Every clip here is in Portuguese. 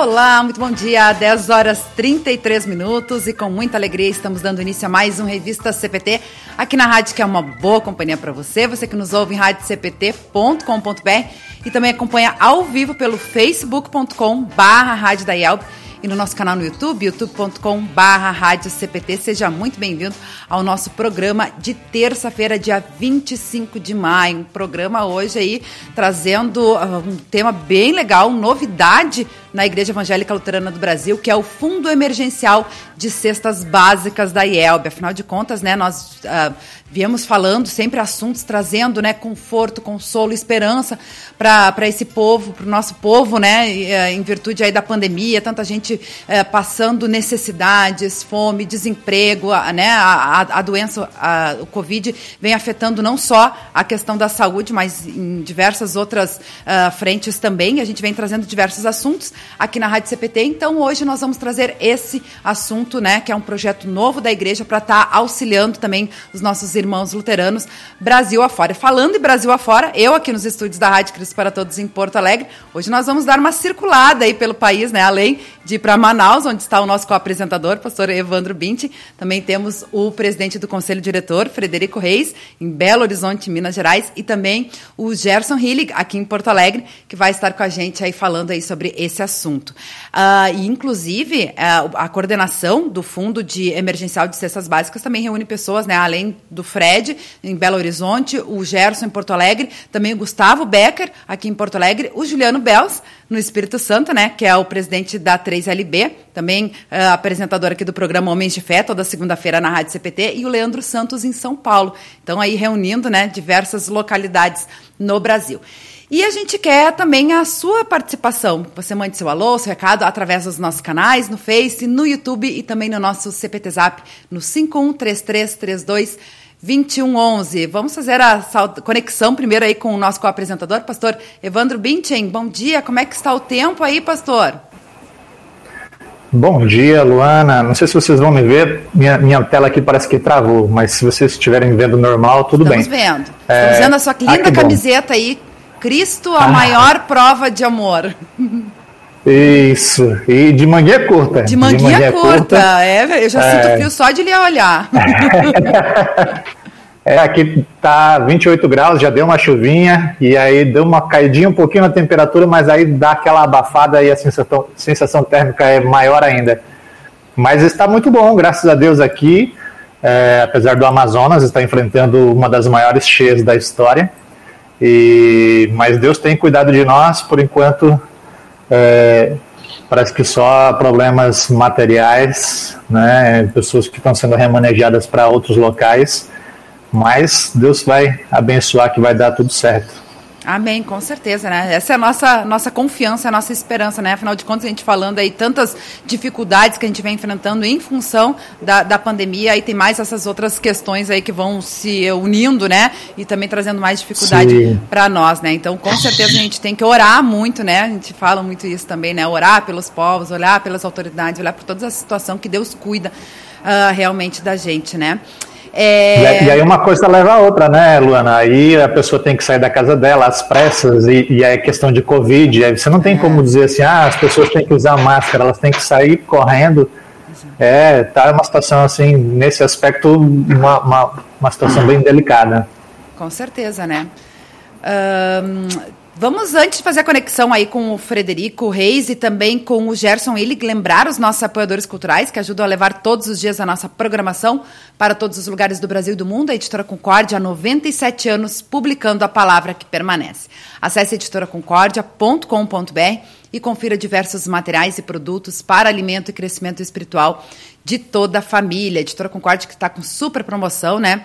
Olá, muito bom dia. 10 horas 33 minutos e com muita alegria estamos dando início a mais um Revista CPT aqui na rádio, que é uma boa companhia para você. Você que nos ouve em radiocpt.com.br e também acompanha ao vivo pelo facebook.com/barra e no nosso canal no YouTube, youtube.com. Seja muito bem-vindo ao nosso programa de terça-feira, dia 25 de maio. Um programa hoje aí trazendo uh, um tema bem legal, novidade na Igreja Evangélica Luterana do Brasil, que é o Fundo Emergencial de Cestas Básicas da IELB. Afinal de contas, né, nós uh, viemos falando sempre assuntos, trazendo né, conforto, consolo, esperança para esse povo, para o nosso povo, né, eh, em virtude aí da pandemia, tanta gente é, passando necessidades, fome, desemprego, a, né, a, a doença, o Covid vem afetando não só a questão da saúde, mas em diversas outras uh, frentes também. A gente vem trazendo diversos assuntos aqui na Rádio CPT. Então, hoje nós vamos trazer esse assunto, né, que é um projeto novo da igreja para estar tá auxiliando também os nossos irmãos luteranos Brasil afora. Falando em Brasil afora, eu aqui nos estúdios da Rádio Cristo para Todos em Porto Alegre, hoje nós vamos dar uma circulada aí pelo país, né, além de ir para Manaus, onde está o nosso co-apresentador, pastor Evandro Binti. Também temos o presidente do Conselho Diretor, Frederico Reis, em Belo Horizonte, Minas Gerais, e também o Gerson Hillig, aqui em Porto Alegre, que vai estar com a gente aí falando aí sobre esse assunto. Uh, e, inclusive, uh, a coordenação do Fundo de Emergencial de Cestas Básicas também reúne pessoas, né, além do Fred, em Belo Horizonte, o Gerson em Porto Alegre, também o Gustavo Becker, aqui em Porto Alegre, o Juliano Bels, no Espírito Santo, né, que é o presidente da 3LB, também uh, apresentador aqui do programa Homens de Fé, toda segunda-feira na Rádio CPT, e o Leandro Santos em São Paulo. Então, aí reunindo né, diversas localidades no Brasil. E a gente quer também a sua participação. Você mande seu alô, seu recado através dos nossos canais, no Face, no YouTube e também no nosso CPT Zap no 513332 2111. Vamos fazer a conexão primeiro aí com o nosso co-apresentador, pastor Evandro Binchen. Bom dia, como é que está o tempo aí, pastor? Bom dia, Luana. Não sei se vocês vão me ver, minha, minha tela aqui parece que travou, mas se vocês estiverem vendo normal, tudo Estamos bem. Estamos vendo. É... Estamos vendo a sua linda ah, camiseta aí, Cristo, a ah. maior prova de amor. Isso, e de manguinha curta. De manguinha, de manguinha curta. curta. é, eu já é... sinto frio só de lhe olhar. é, aqui tá 28 graus, já deu uma chuvinha, e aí deu uma caidinha um pouquinho na temperatura, mas aí dá aquela abafada e a sensação, sensação térmica é maior ainda. Mas está muito bom, graças a Deus aqui, é, apesar do Amazonas estar enfrentando uma das maiores cheias da história, e, mas Deus tem cuidado de nós, por enquanto é, parece que só problemas materiais, né, pessoas que estão sendo remanejadas para outros locais, mas Deus vai abençoar que vai dar tudo certo. Amém, com certeza, né? Essa é a nossa, nossa confiança, a nossa esperança, né? Afinal de contas, a gente falando aí tantas dificuldades que a gente vem enfrentando em função da, da pandemia, aí tem mais essas outras questões aí que vão se unindo, né? E também trazendo mais dificuldade para nós, né? Então, com certeza, a gente tem que orar muito, né? A gente fala muito isso também, né? Orar pelos povos, olhar pelas autoridades, olhar por toda a situação que Deus cuida uh, realmente da gente, né? É... E aí uma coisa leva a outra, né, Luana? Aí a pessoa tem que sair da casa dela às pressas e, e é questão de Covid. Aí você não tem é. como dizer assim, ah, as pessoas têm que usar máscara, elas têm que sair correndo. É, tá uma situação assim, nesse aspecto, uma, uma, uma situação bem delicada. Com certeza, né? Um, Vamos, antes fazer a conexão aí com o Frederico Reis e também com o Gerson Illig, lembrar os nossos apoiadores culturais que ajudam a levar todos os dias a nossa programação para todos os lugares do Brasil e do mundo. A Editora Concórdia, há 97 anos, publicando a palavra que permanece. Acesse editoraconcordia.com.br e confira diversos materiais e produtos para alimento e crescimento espiritual de toda a família. A Editora Concórdia que está com super promoção, né?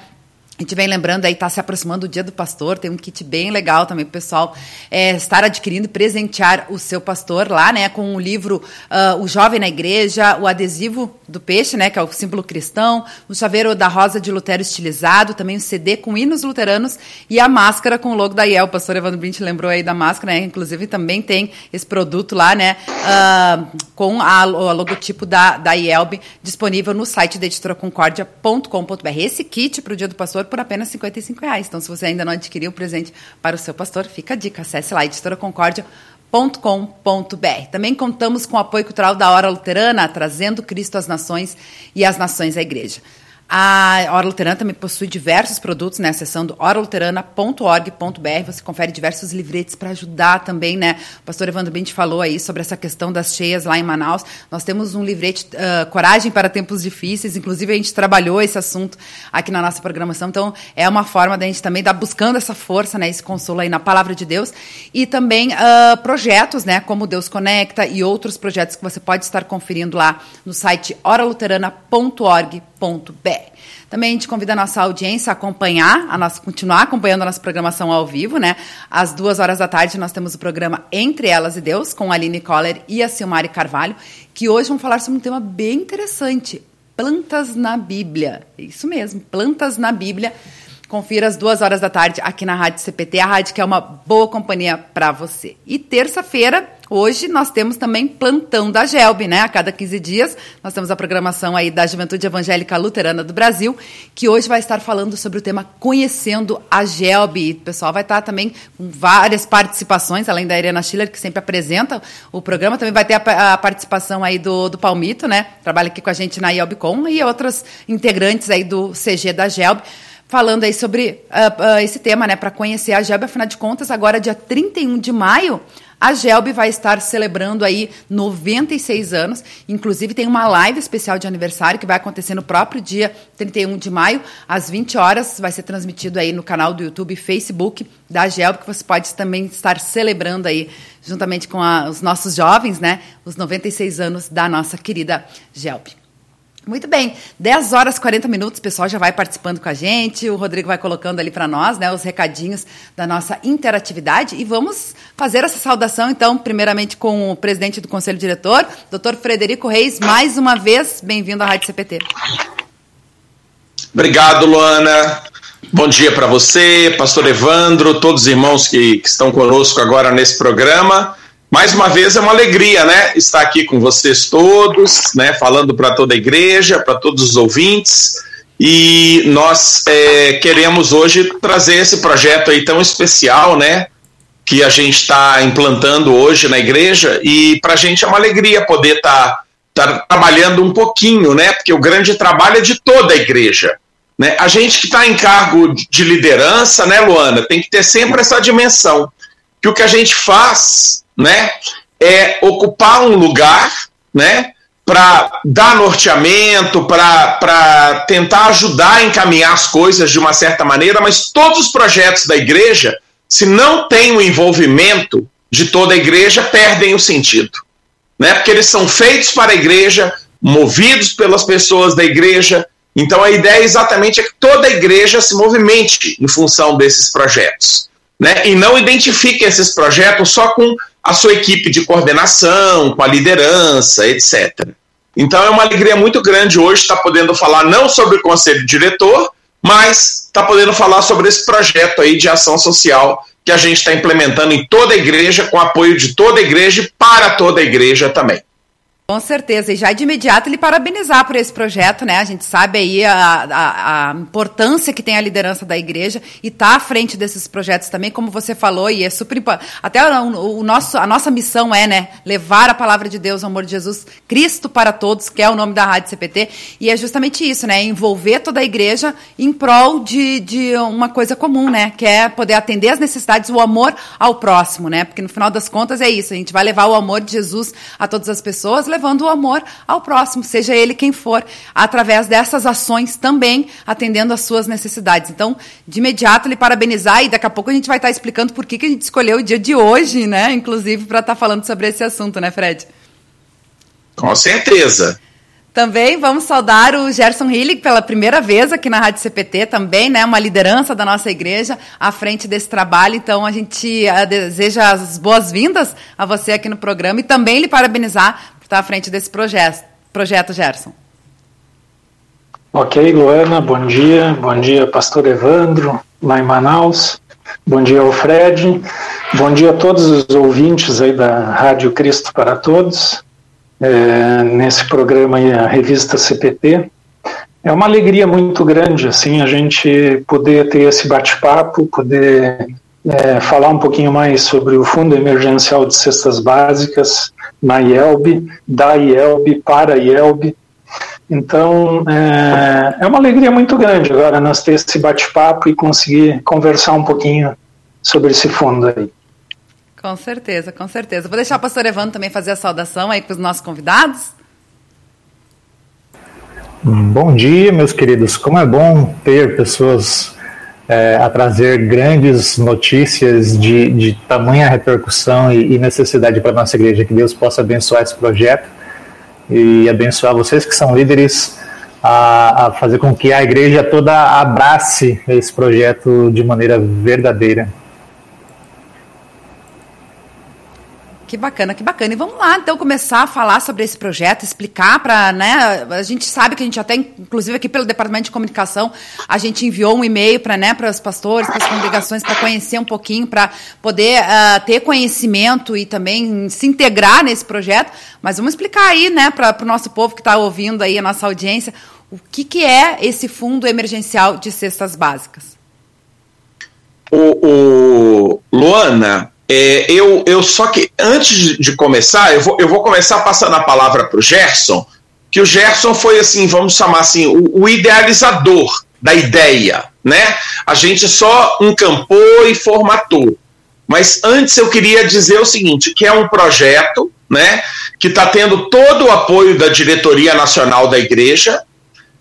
A gente vem lembrando aí, está se aproximando o Dia do Pastor, tem um kit bem legal também para o pessoal é, estar adquirindo presentear o seu pastor lá, né? Com o livro uh, O Jovem na Igreja, o adesivo do peixe, né? Que é o símbolo cristão, o chaveiro da rosa de Lutero estilizado, também o CD com hinos luteranos e a máscara com o logo da IEL. O pastor Evandro Brint lembrou aí da máscara, né? Inclusive também tem esse produto lá, né? Uh, com a, o logotipo da, da IELB disponível no site da editoraconcordia.com.br. Esse kit para o Dia do Pastor por apenas 55 reais. Então, se você ainda não adquiriu o presente para o seu pastor, fica a dica. Acesse lá, www.hora.com.br. Também contamos com o apoio cultural da Hora Luterana, trazendo Cristo às nações e as nações à igreja. A Hora Luterana também possui diversos produtos, né? Acessando oraluterana.org.br, você confere diversos livretes para ajudar também, né? O pastor Evandro Bint falou aí sobre essa questão das cheias lá em Manaus. Nós temos um livrete uh, Coragem para Tempos Difíceis, inclusive a gente trabalhou esse assunto aqui na nossa programação, então é uma forma da gente também estar buscando essa força, né? Esse consolo aí na palavra de Deus e também uh, projetos, né? Como Deus Conecta e outros projetos que você pode estar conferindo lá no site Também a gente convida a nossa audiência a acompanhar, a nossa, continuar acompanhando a nossa programação ao vivo, né? Às duas horas da tarde nós temos o programa Entre Elas e Deus, com a Aline Coller e a Silmari Carvalho, que hoje vão falar sobre um tema bem interessante: plantas na Bíblia. Isso mesmo, plantas na Bíblia. Confira às duas horas da tarde aqui na Rádio CPT, a rádio que é uma boa companhia para você. E terça-feira, hoje, nós temos também plantão da GELB, né? A cada 15 dias, nós temos a programação aí da Juventude Evangélica Luterana do Brasil, que hoje vai estar falando sobre o tema Conhecendo a GELB. O pessoal vai estar também com várias participações, além da Irena Schiller, que sempre apresenta o programa, também vai ter a, a participação aí do, do Palmito, né? Trabalha aqui com a gente na IELBCom e outros integrantes aí do CG da GELB falando aí sobre uh, uh, esse tema, né, para conhecer a GELB. Afinal de contas, agora, dia 31 de maio, a GELB vai estar celebrando aí 96 anos. Inclusive, tem uma live especial de aniversário que vai acontecer no próprio dia 31 de maio, às 20 horas. Vai ser transmitido aí no canal do YouTube e Facebook da GELB, que você pode também estar celebrando aí, juntamente com a, os nossos jovens, né, os 96 anos da nossa querida GELB. Muito bem, 10 horas e 40 minutos, o pessoal já vai participando com a gente, o Rodrigo vai colocando ali para nós, né, os recadinhos da nossa interatividade e vamos fazer essa saudação então, primeiramente com o presidente do Conselho Diretor, Dr. Frederico Reis, mais uma vez, bem-vindo à Rádio CPT. Obrigado, Luana. Bom dia para você, pastor Evandro, todos os irmãos que, que estão conosco agora nesse programa. Mais uma vez é uma alegria, né, estar aqui com vocês todos, né, falando para toda a igreja, para todos os ouvintes. E nós é, queremos hoje trazer esse projeto aí tão especial, né, que a gente está implantando hoje na igreja. E para a gente é uma alegria poder estar tá, tá trabalhando um pouquinho, né, porque o grande trabalho é de toda a igreja. Né? A gente que está em cargo de liderança, né, Luana, tem que ter sempre essa dimensão que o que a gente faz né, é ocupar um lugar, né, para dar norteamento, para tentar ajudar a encaminhar as coisas de uma certa maneira, mas todos os projetos da igreja, se não tem o envolvimento de toda a igreja, perdem o sentido. Né? Porque eles são feitos para a igreja, movidos pelas pessoas da igreja. Então a ideia exatamente é que toda a igreja se movimente em função desses projetos. Né? E não identifique esses projetos só com a sua equipe de coordenação, com a liderança, etc. Então é uma alegria muito grande hoje estar podendo falar não sobre o conselho diretor, mas estar podendo falar sobre esse projeto aí de ação social que a gente está implementando em toda a igreja, com apoio de toda a igreja e para toda a igreja também. Com certeza, e já de imediato ele parabenizar por esse projeto, né? A gente sabe aí a, a, a importância que tem a liderança da igreja e tá à frente desses projetos também, como você falou, e é super. Até o, o, nosso, a nossa missão é, né, levar a palavra de Deus, o amor de Jesus, Cristo para todos, que é o nome da Rádio CPT, e é justamente isso, né? Envolver toda a igreja em prol de, de uma coisa comum, né? Que é poder atender as necessidades, o amor ao próximo, né? Porque no final das contas é isso, a gente vai levar o amor de Jesus a todas as pessoas, levando o amor ao próximo, seja ele quem for, através dessas ações também atendendo às suas necessidades. Então, de imediato, lhe parabenizar e daqui a pouco a gente vai estar explicando por que, que a gente escolheu o dia de hoje, né? Inclusive, para estar falando sobre esse assunto, né, Fred? Com certeza. Também vamos saudar o Gerson Hillig pela primeira vez aqui na Rádio CPT, também, né, uma liderança da nossa igreja à frente desse trabalho. Então a gente uh, deseja as boas-vindas a você aqui no programa e também lhe parabenizar está à frente desse projeto, projeto Gerson. Ok, Luana, bom dia. Bom dia, pastor Evandro, lá em Manaus. Bom dia ao Fred. Bom dia a todos os ouvintes aí da Rádio Cristo para Todos. É, nesse programa aí, a revista CPT. É uma alegria muito grande, assim, a gente poder ter esse bate-papo, poder é, falar um pouquinho mais sobre o Fundo Emergencial de Cestas Básicas na IELB, da IELB para a IELB. Então, é, é uma alegria muito grande agora nós ter esse bate-papo e conseguir conversar um pouquinho sobre esse fundo aí. Com certeza, com certeza. Vou deixar o pastor Evandro também fazer a saudação aí para os nossos convidados. Bom dia, meus queridos. Como é bom ter pessoas é, a trazer grandes notícias de, de tamanha repercussão e, e necessidade para a nossa igreja. Que Deus possa abençoar esse projeto e abençoar vocês que são líderes a, a fazer com que a igreja toda abrace esse projeto de maneira verdadeira. Que bacana, que bacana. E vamos lá, então, começar a falar sobre esse projeto, explicar para, né, a gente sabe que a gente até, inclusive aqui pelo Departamento de Comunicação, a gente enviou um e-mail para, né, os pastores, para as congregações, para conhecer um pouquinho, para poder uh, ter conhecimento e também se integrar nesse projeto. Mas vamos explicar aí, né, para o nosso povo que está ouvindo aí, a nossa audiência, o que, que é esse Fundo Emergencial de Cestas Básicas. O, o Luana, é, eu, eu só que antes de começar, eu vou, eu vou começar passando a palavra para o Gerson, que o Gerson foi assim, vamos chamar assim, o, o, idealizador da ideia, né? A gente só encampou e formatou. Mas antes eu queria dizer o seguinte, que é um projeto, né, que está tendo todo o apoio da diretoria nacional da igreja,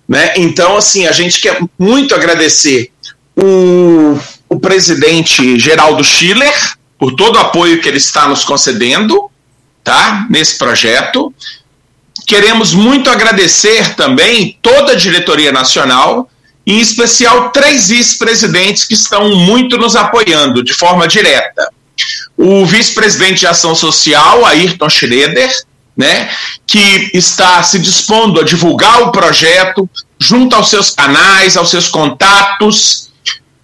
né? Então assim a gente quer muito agradecer o, o presidente Geraldo Schiller, por todo o apoio que ele está nos concedendo, tá? Nesse projeto. Queremos muito agradecer também toda a diretoria nacional, em especial três vice-presidentes que estão muito nos apoiando de forma direta. O vice-presidente de Ação Social, Ayrton Schroeder, né, que está se dispondo a divulgar o projeto junto aos seus canais, aos seus contatos,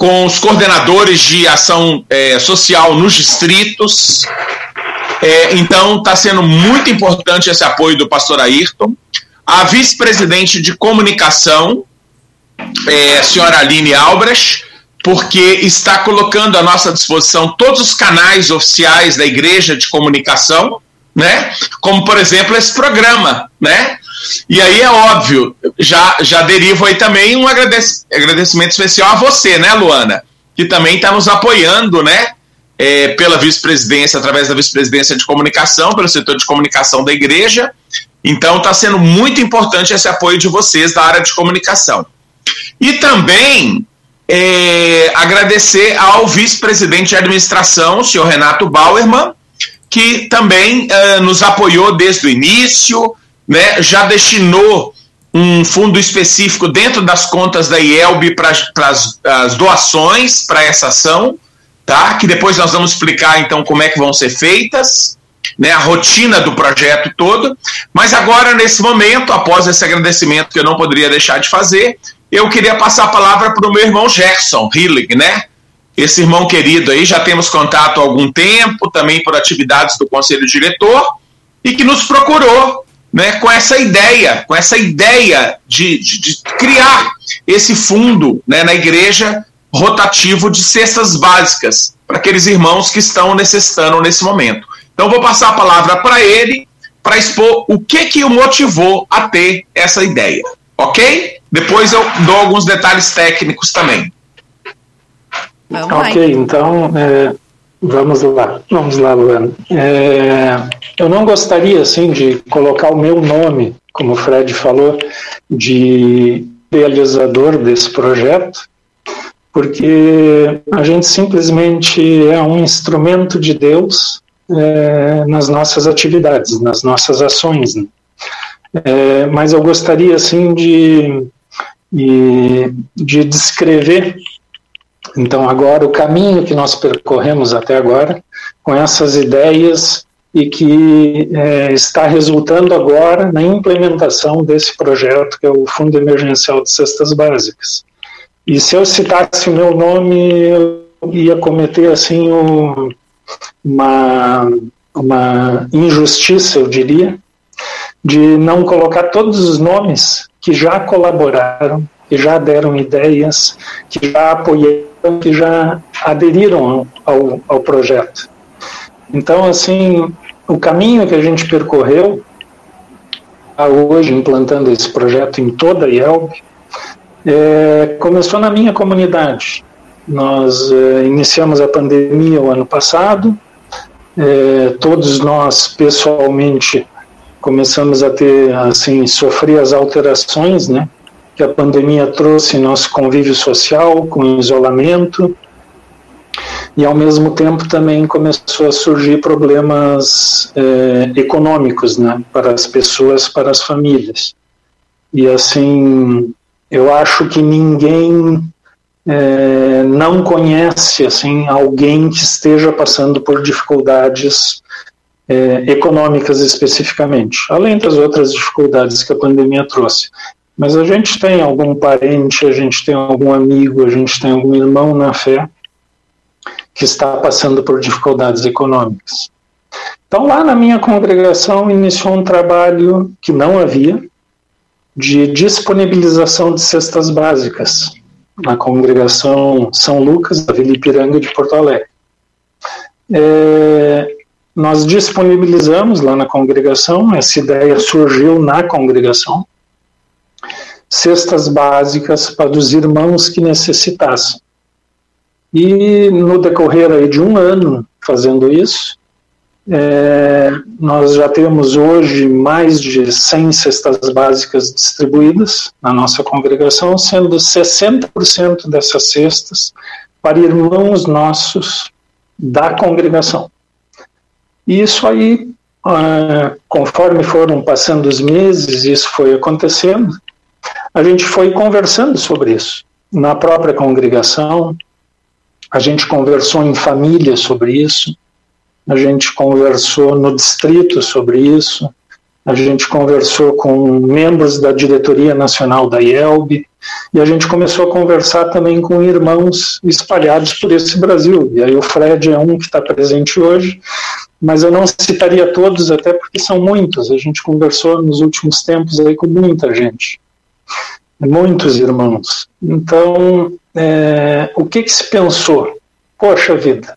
com os coordenadores de ação é, social nos distritos. É, então, está sendo muito importante esse apoio do pastor Ayrton. A vice-presidente de comunicação, é, a senhora Aline Albrecht, porque está colocando à nossa disposição todos os canais oficiais da Igreja de Comunicação, né? Como, por exemplo, esse programa, né? E aí é óbvio, já, já derivo aí também um agradecimento especial a você, né, Luana? Que também está nos apoiando, né? É, pela vice-presidência, através da vice-presidência de comunicação, pelo setor de comunicação da igreja. Então está sendo muito importante esse apoio de vocês da área de comunicação. E também é, agradecer ao vice-presidente de administração, o senhor Renato Bauerman, que também uh, nos apoiou desde o início, né, já destinou um fundo específico dentro das contas da IELB para as doações para essa ação, tá? Que depois nós vamos explicar então como é que vão ser feitas, né? A rotina do projeto todo. Mas agora nesse momento, após esse agradecimento que eu não poderia deixar de fazer, eu queria passar a palavra para o meu irmão Gerson Hillig, né? Esse irmão querido aí, já temos contato há algum tempo, também por atividades do conselho diretor, e que nos procurou né, com essa ideia, com essa ideia de, de, de criar esse fundo né, na igreja rotativo de cestas básicas para aqueles irmãos que estão necessitando nesse momento. Então vou passar a palavra para ele para expor o que que o motivou a ter essa ideia, ok? Depois eu dou alguns detalhes técnicos também. Vamos ok, então é, Vamos lá, vamos lá, Luana. É, eu não gostaria, assim, de colocar o meu nome, como o Fred falou, de realizador desse projeto, porque a gente simplesmente é um instrumento de Deus é, nas nossas atividades, nas nossas ações. Né? É, mas eu gostaria, assim, de, de, de descrever então, agora, o caminho que nós percorremos até agora, com essas ideias e que é, está resultando agora na implementação desse projeto, que é o Fundo Emergencial de Cestas Básicas. E se eu citasse o meu nome, eu ia cometer assim um, uma, uma injustiça, eu diria, de não colocar todos os nomes que já colaboraram, que já deram ideias, que já apoiaram que já aderiram ao, ao projeto. Então, assim, o caminho que a gente percorreu hoje implantando esse projeto em toda a IELB é, começou na minha comunidade. Nós é, iniciamos a pandemia o ano passado, é, todos nós pessoalmente começamos a ter, assim, sofrer as alterações, né, que a pandemia trouxe em nosso convívio social, com isolamento, e ao mesmo tempo também começou a surgir problemas é, econômicos, né, para as pessoas, para as famílias. E assim, eu acho que ninguém é, não conhece assim alguém que esteja passando por dificuldades é, econômicas especificamente, além das outras dificuldades que a pandemia trouxe. Mas a gente tem algum parente, a gente tem algum amigo, a gente tem algum irmão na fé que está passando por dificuldades econômicas. Então, lá na minha congregação, iniciou um trabalho que não havia de disponibilização de cestas básicas na congregação São Lucas, da Vila Ipiranga de Porto Alegre. É, nós disponibilizamos lá na congregação, essa ideia surgiu na congregação, cestas básicas para os irmãos que necessitassem. E no decorrer aí de um ano fazendo isso, é, nós já temos hoje mais de 100 cestas básicas distribuídas na nossa congregação, sendo 60% dessas cestas para irmãos nossos da congregação. E isso aí, ah, conforme foram passando os meses, isso foi acontecendo, a gente foi conversando sobre isso. Na própria congregação, a gente conversou em família sobre isso, a gente conversou no distrito sobre isso, a gente conversou com membros da diretoria nacional da IELB. E a gente começou a conversar também com irmãos espalhados por esse Brasil. E aí o Fred é um que está presente hoje, mas eu não citaria todos, até porque são muitos. A gente conversou nos últimos tempos aí com muita gente, muitos irmãos. Então, é, o que, que se pensou? Poxa vida,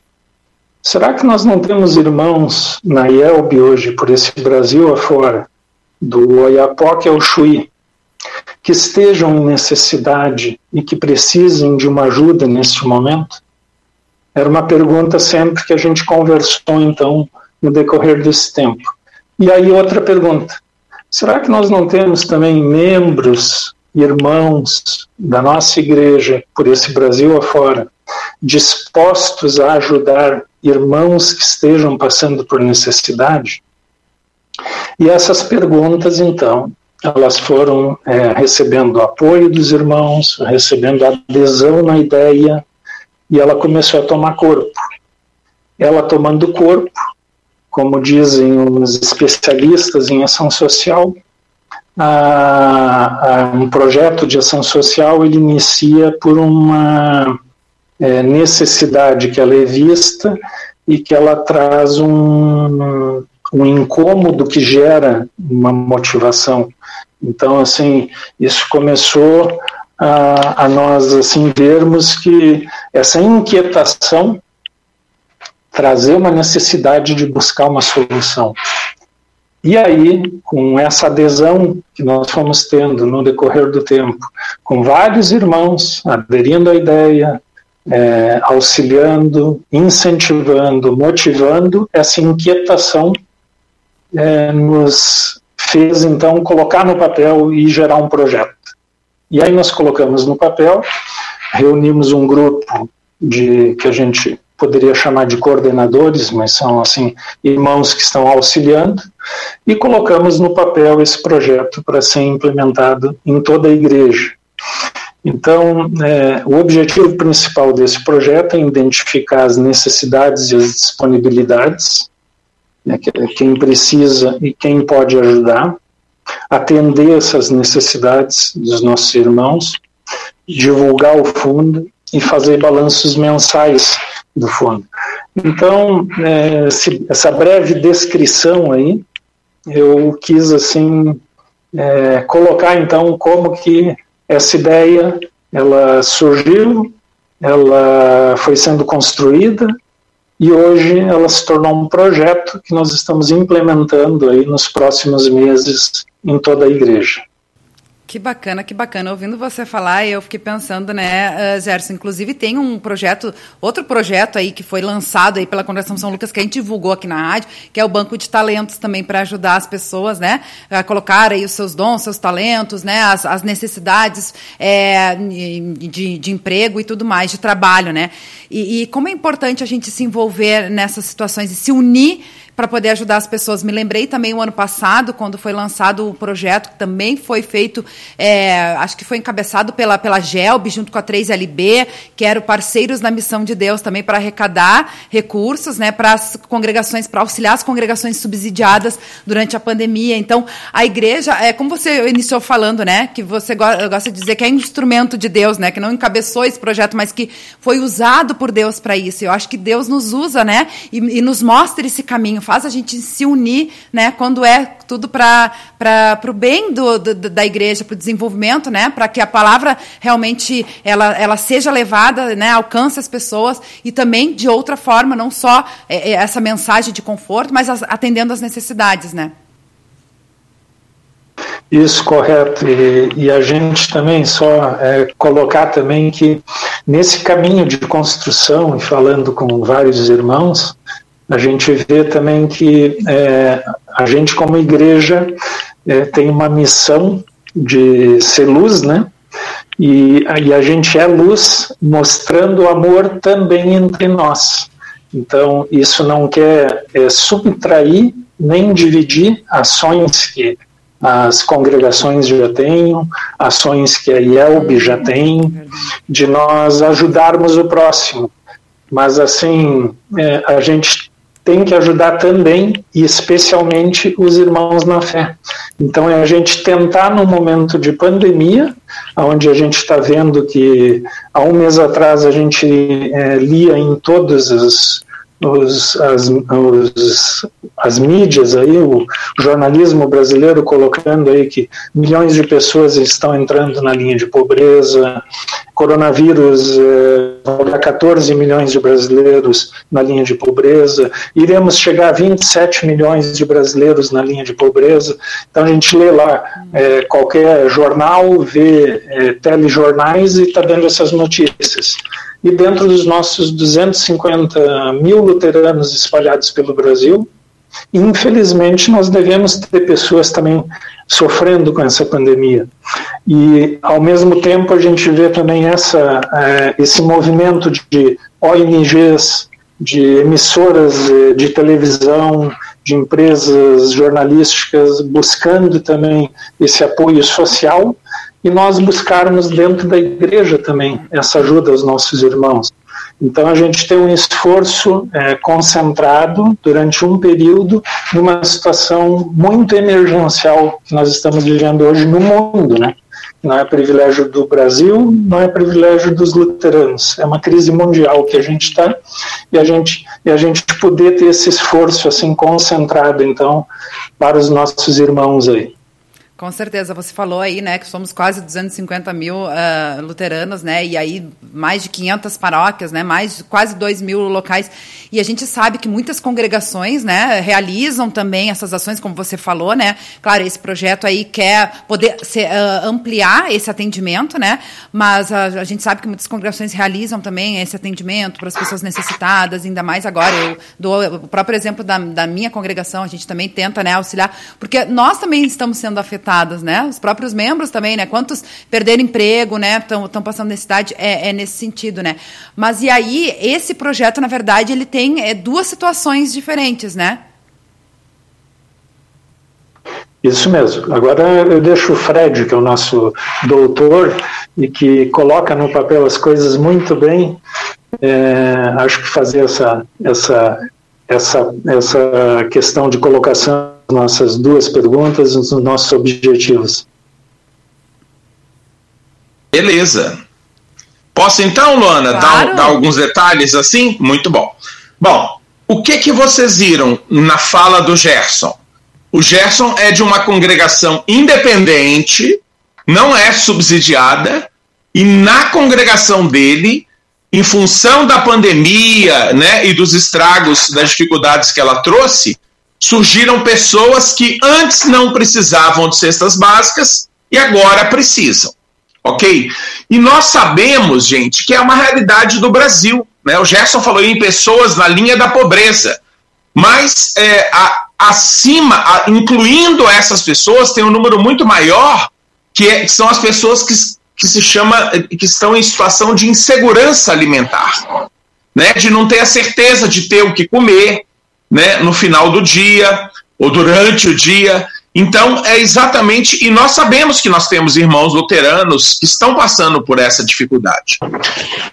será que nós não temos irmãos na IELB hoje, por esse Brasil afora, do Oiapoque ao Chuí, que estejam em necessidade e que precisem de uma ajuda neste momento? Era uma pergunta sempre que a gente conversou, então, no decorrer desse tempo. E aí, outra pergunta: será que nós não temos também membros irmãos da nossa igreja por esse Brasil afora, dispostos a ajudar irmãos que estejam passando por necessidade? E essas perguntas, então, elas foram é, recebendo apoio dos irmãos, recebendo adesão na ideia, e ela começou a tomar corpo. Ela tomando corpo, como dizem os especialistas em ação social, a, a, um projeto de ação social ele inicia por uma é, necessidade que ela é vista e que ela traz um, um incômodo que gera uma motivação. Então, assim, isso começou a, a nós assim vermos que essa inquietação trazer uma necessidade de buscar uma solução. E aí, com essa adesão que nós fomos tendo no decorrer do tempo, com vários irmãos aderindo à ideia, é, auxiliando, incentivando, motivando, essa inquietação é, nos fez então colocar no papel e gerar um projeto. E aí nós colocamos no papel, reunimos um grupo de que a gente poderia chamar de coordenadores, mas são assim irmãos que estão auxiliando, e colocamos no papel esse projeto para ser implementado em toda a igreja. Então, é, o objetivo principal desse projeto é identificar as necessidades e as disponibilidades, né, quem precisa e quem pode ajudar, atender essas necessidades dos nossos irmãos, divulgar o fundo e fazer balanços mensais do fundo. Então, é, essa breve descrição aí, eu quis assim é, colocar então como que essa ideia ela surgiu, ela foi sendo construída e hoje ela se tornou um projeto que nós estamos implementando aí nos próximos meses em toda a igreja. Que bacana, que bacana. Ouvindo você falar, eu fiquei pensando, né, uh, Gerson, inclusive tem um projeto, outro projeto aí que foi lançado aí pela Congregação São Lucas, que a gente divulgou aqui na rádio, que é o Banco de Talentos também para ajudar as pessoas, né, a colocar aí os seus dons, seus talentos, né, as, as necessidades é, de, de emprego e tudo mais, de trabalho, né. E, e como é importante a gente se envolver nessas situações e se unir para poder ajudar as pessoas. Me lembrei também o ano passado, quando foi lançado o projeto, que também foi feito, é, acho que foi encabeçado pela, pela GELB, junto com a 3LB, que eram parceiros na missão de Deus também para arrecadar recursos né, para as congregações, para auxiliar as congregações subsidiadas durante a pandemia. Então, a igreja, é como você iniciou falando, né? Que você gosta de dizer que é instrumento de Deus, né? Que não encabeçou esse projeto, mas que foi usado por Deus para isso. Eu acho que Deus nos usa, né? E, e nos mostra esse caminho faz a gente se unir, né, quando é tudo para o bem do, do, da igreja, para o desenvolvimento, né, para que a palavra realmente ela, ela seja levada, né, alcance as pessoas e também de outra forma, não só é, é essa mensagem de conforto, mas atendendo às necessidades, né. Isso, correto. E, e, a gente também só é, colocar também que nesse caminho de construção, e falando com vários irmãos, a gente vê também que é, a gente, como igreja, é, tem uma missão de ser luz, né? E, a gente é luz mostrando o amor também entre nós. Então, isso não quer é, subtrair nem dividir ações que as congregações já têm, ações que a IELB já tem, de nós ajudarmos o próximo. Mas, assim, é, a gente tem que ajudar também e especialmente os irmãos na fé. Então é a gente tentar no momento de pandemia, onde a gente está vendo que há um mês atrás a gente é, lia em todas as os, as, os, as mídias aí, o jornalismo brasileiro colocando aí que milhões de pessoas estão entrando na linha de pobreza, coronavírus é, 14 milhões de brasileiros na linha de pobreza, iremos chegar a 27 milhões de brasileiros na linha de pobreza. Então a gente lê lá é, qualquer jornal, vê é, telejornais e está dando essas notícias e dentro dos nossos 250 mil luteranos espalhados pelo Brasil, infelizmente nós devemos ter pessoas também sofrendo com essa pandemia. E, ao mesmo tempo, a gente vê também essa, é, esse movimento de ONGs, de emissoras de televisão, de empresas jornalísticas buscando também esse apoio social e nós buscarmos dentro da igreja também essa ajuda aos nossos irmãos. Então a gente tem um esforço é, concentrado durante um período numa situação muito emergencial que nós estamos vivendo hoje no mundo, né? Não é privilégio do Brasil, não é privilégio dos luteranos. É uma crise mundial que a gente está e a gente e a gente poder ter esse esforço assim concentrado então para os nossos irmãos aí. Com certeza, você falou aí, né, que somos quase 250 mil uh, luteranos, né, e aí mais de 500 paróquias, né, mais quase 2 mil locais, e a gente sabe que muitas congregações, né, realizam também essas ações, como você falou, né, claro, esse projeto aí quer poder uh, ampliar esse atendimento, né, mas a, a, gente sabe que muitas congregações realizam também esse atendimento para as pessoas necessitadas, ainda mais agora, eu dou o próprio exemplo da, da minha congregação, a gente também tenta, né, auxiliar, porque nós também estamos sendo afetados afetadas, né? Os próprios membros também, né? Quantos perderam emprego, né? Estão passando necessidade, é, é nesse sentido, né? Mas e aí, esse projeto, na verdade, ele tem é, duas situações diferentes, né? Isso mesmo. Agora eu deixo o Fred, que é o nosso doutor e que coloca no papel as coisas muito bem. É, acho que fazer essa, essa, essa, essa questão de colocação nossas duas perguntas, os nossos objetivos. Beleza. Posso então, Luana, claro. dar, dar, alguns detalhes assim? Muito bom. Bom, o que que vocês viram na fala do Gerson? O Gerson é de uma congregação independente, não é subsidiada, e na congregação dele em função da pandemia, né, e dos estragos, das dificuldades que ela trouxe, surgiram pessoas que antes não precisavam de cestas básicas e agora precisam. Ok? E nós sabemos, gente, que é uma realidade do Brasil. Né? O Gerson falou em pessoas na linha da pobreza. Mas é, a, acima, a, incluindo essas pessoas, tem um número muito maior, que, é, que são as pessoas que, que se chama, que estão em situação de insegurança alimentar. Né? De não ter a certeza de ter o que comer né, no final do dia ou durante o dia. Então, é exatamente, e nós sabemos que nós temos irmãos luteranos que estão passando por essa dificuldade.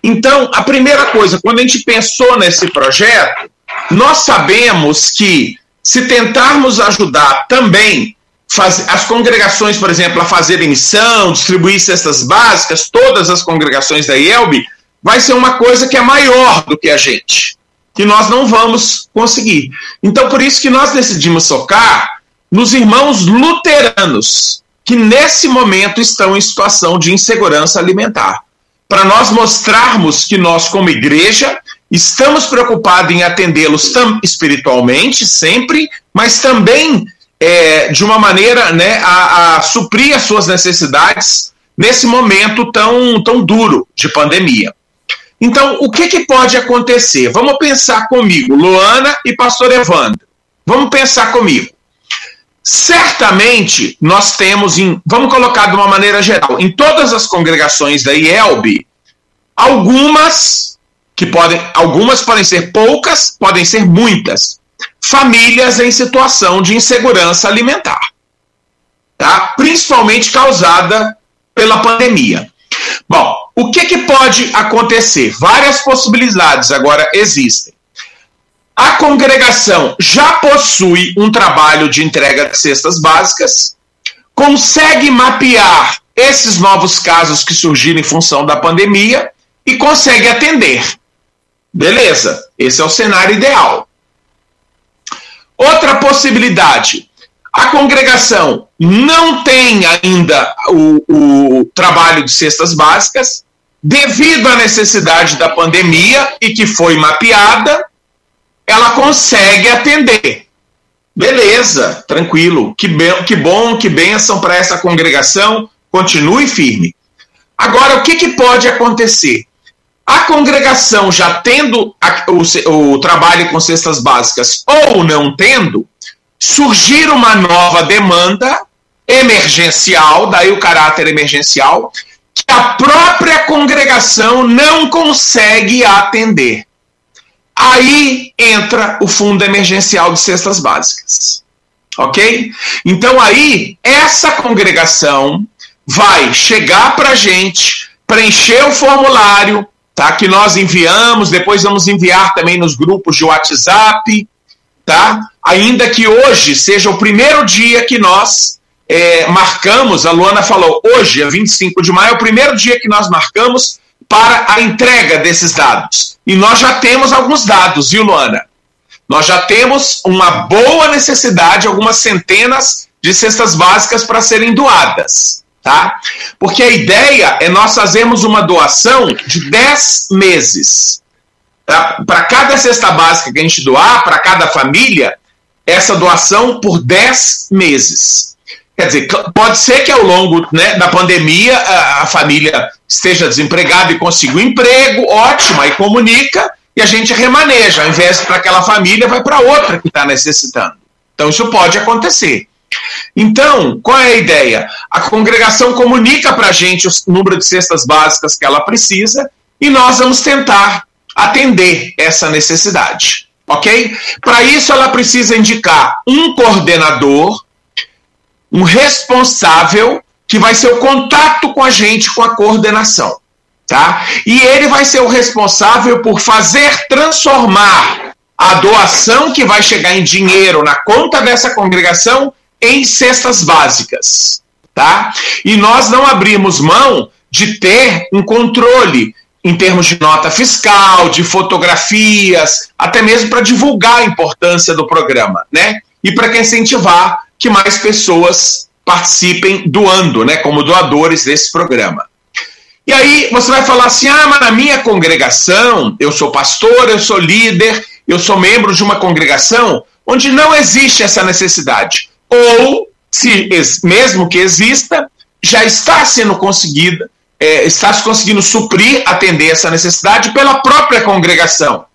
Então, a primeira coisa, quando a gente pensou nesse projeto, nós sabemos que se tentarmos ajudar também faz, as congregações, por exemplo, a fazerem missão, distribuir cestas básicas, todas as congregações da IELB, vai ser uma coisa que é maior do que a gente, que nós não vamos conseguir. Então, por isso que nós decidimos focar nos irmãos luteranos, que nesse momento estão em situação de insegurança alimentar. Para nós mostrarmos que nós, como igreja, estamos preocupados em atendê-los espiritualmente, sempre, mas também é, de uma maneira né, a, a suprir as suas necessidades nesse momento tão, tão duro de pandemia. Então, o que, que pode acontecer? Vamos pensar comigo, Luana e Pastor Evandro. Vamos pensar comigo. Certamente nós temos, em, vamos colocar de uma maneira geral, em todas as congregações da IELB, algumas que podem, algumas podem ser poucas, podem ser muitas, famílias em situação de insegurança alimentar, tá? Principalmente causada pela pandemia. Bom, o que, que pode acontecer? Várias possibilidades agora existem. A congregação já possui um trabalho de entrega de cestas básicas, consegue mapear esses novos casos que surgiram em função da pandemia e consegue atender. Beleza, esse é o cenário ideal. Outra possibilidade: a congregação não tem ainda o, o trabalho de cestas básicas, devido à necessidade da pandemia e que foi mapeada, ela consegue atender. Beleza, tranquilo. Que, be que bom, que bênção para essa congregação. Continue firme. Agora, o que, que pode acontecer? A congregação já tendo a, o, o trabalho com cestas básicas ou não tendo, surgir uma nova demanda emergencial, daí o caráter emergencial, que a própria congregação não consegue atender. Aí entra o fundo emergencial de cestas básicas. Ok? Então aí, essa congregação vai chegar para a gente, preencher o formulário, tá? Que nós enviamos, depois vamos enviar também nos grupos de WhatsApp, tá? Ainda que hoje seja o primeiro dia que nós é, marcamos, a Luana falou, hoje, é 25 de maio, é o primeiro dia que nós marcamos para a entrega desses dados. E nós já temos alguns dados, viu, Luana? Nós já temos uma boa necessidade, algumas centenas de cestas básicas para serem doadas, tá? Porque a ideia é nós fazermos uma doação de 10 meses. Para cada cesta básica que a gente doar, para cada família, essa doação por 10 meses. Quer dizer, pode ser que ao longo né, da pandemia a, a, família esteja desempregada e consiga um emprego, ótimo, aí comunica e a gente remaneja. Ao invés para aquela família, vai para outra que está necessitando. Então isso pode acontecer. Então, qual é a ideia? A congregação comunica para a gente o número de cestas básicas que ela precisa e nós vamos tentar atender essa necessidade. Ok? Para isso, ela precisa indicar um coordenador um responsável que vai ser o contato com a gente, com a coordenação. Tá? E ele vai ser o responsável por fazer transformar a doação que vai chegar em dinheiro na conta dessa congregação em cestas básicas. Tá? E nós não abrimos mão de ter um controle em termos de nota fiscal, de fotografias, até mesmo para divulgar a importância do programa, né? E para incentivar que mais pessoas participem doando, né, como doadores desse programa. E aí você vai falar assim: ah, mas na minha congregação, eu sou pastor, eu sou líder, eu sou membro de uma congregação onde não existe essa necessidade. Ou, se mesmo que exista, já está sendo conseguida, é, está se conseguindo suprir, atender essa necessidade pela própria congregação.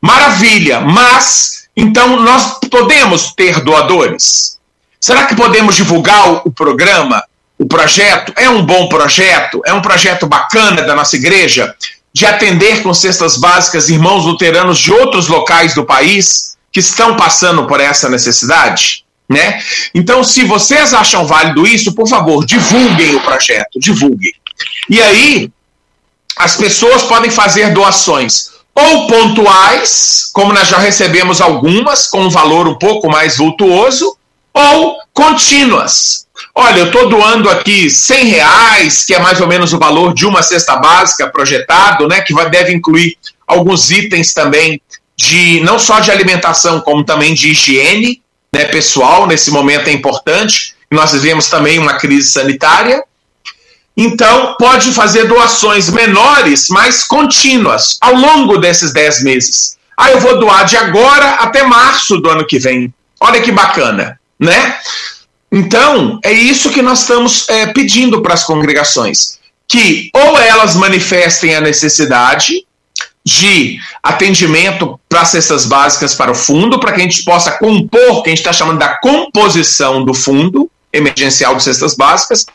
Maravilha, mas então nós podemos ter doadores? Será que podemos divulgar o programa? o projeto é um bom projeto, é um projeto bacana da nossa igreja, de atender com cestas básicas irmãos luteranos de outros locais do país que estão passando por essa necessidade, né? Então, se vocês acham válido isso, por favor, divulguem o projeto, divulguem. E aí, as pessoas podem fazer doações ou pontuais, como nós já recebemos algumas, com um valor um pouco mais vultuoso, ou contínuas. Olha, eu estou doando aqui 100 reais, que é mais ou menos o valor de uma cesta básica projetado, né, que vai, deve incluir alguns itens também de não só de alimentação, como também de higiene né, pessoal. Nesse momento é importante. Nós vivemos também uma crise sanitária. Então, pode fazer doações menores, mas contínuas, ao longo desses 10 meses. Ah, eu vou doar de agora até março do ano que vem. Olha que bacana, né? Então, é isso que nós estamos é, pedindo para as congregações: que ou elas manifestem a necessidade de atendimento para cestas básicas para o fundo, para que a gente possa compor, que a gente está chamando da composição do fundo emergencial de cestas básicas,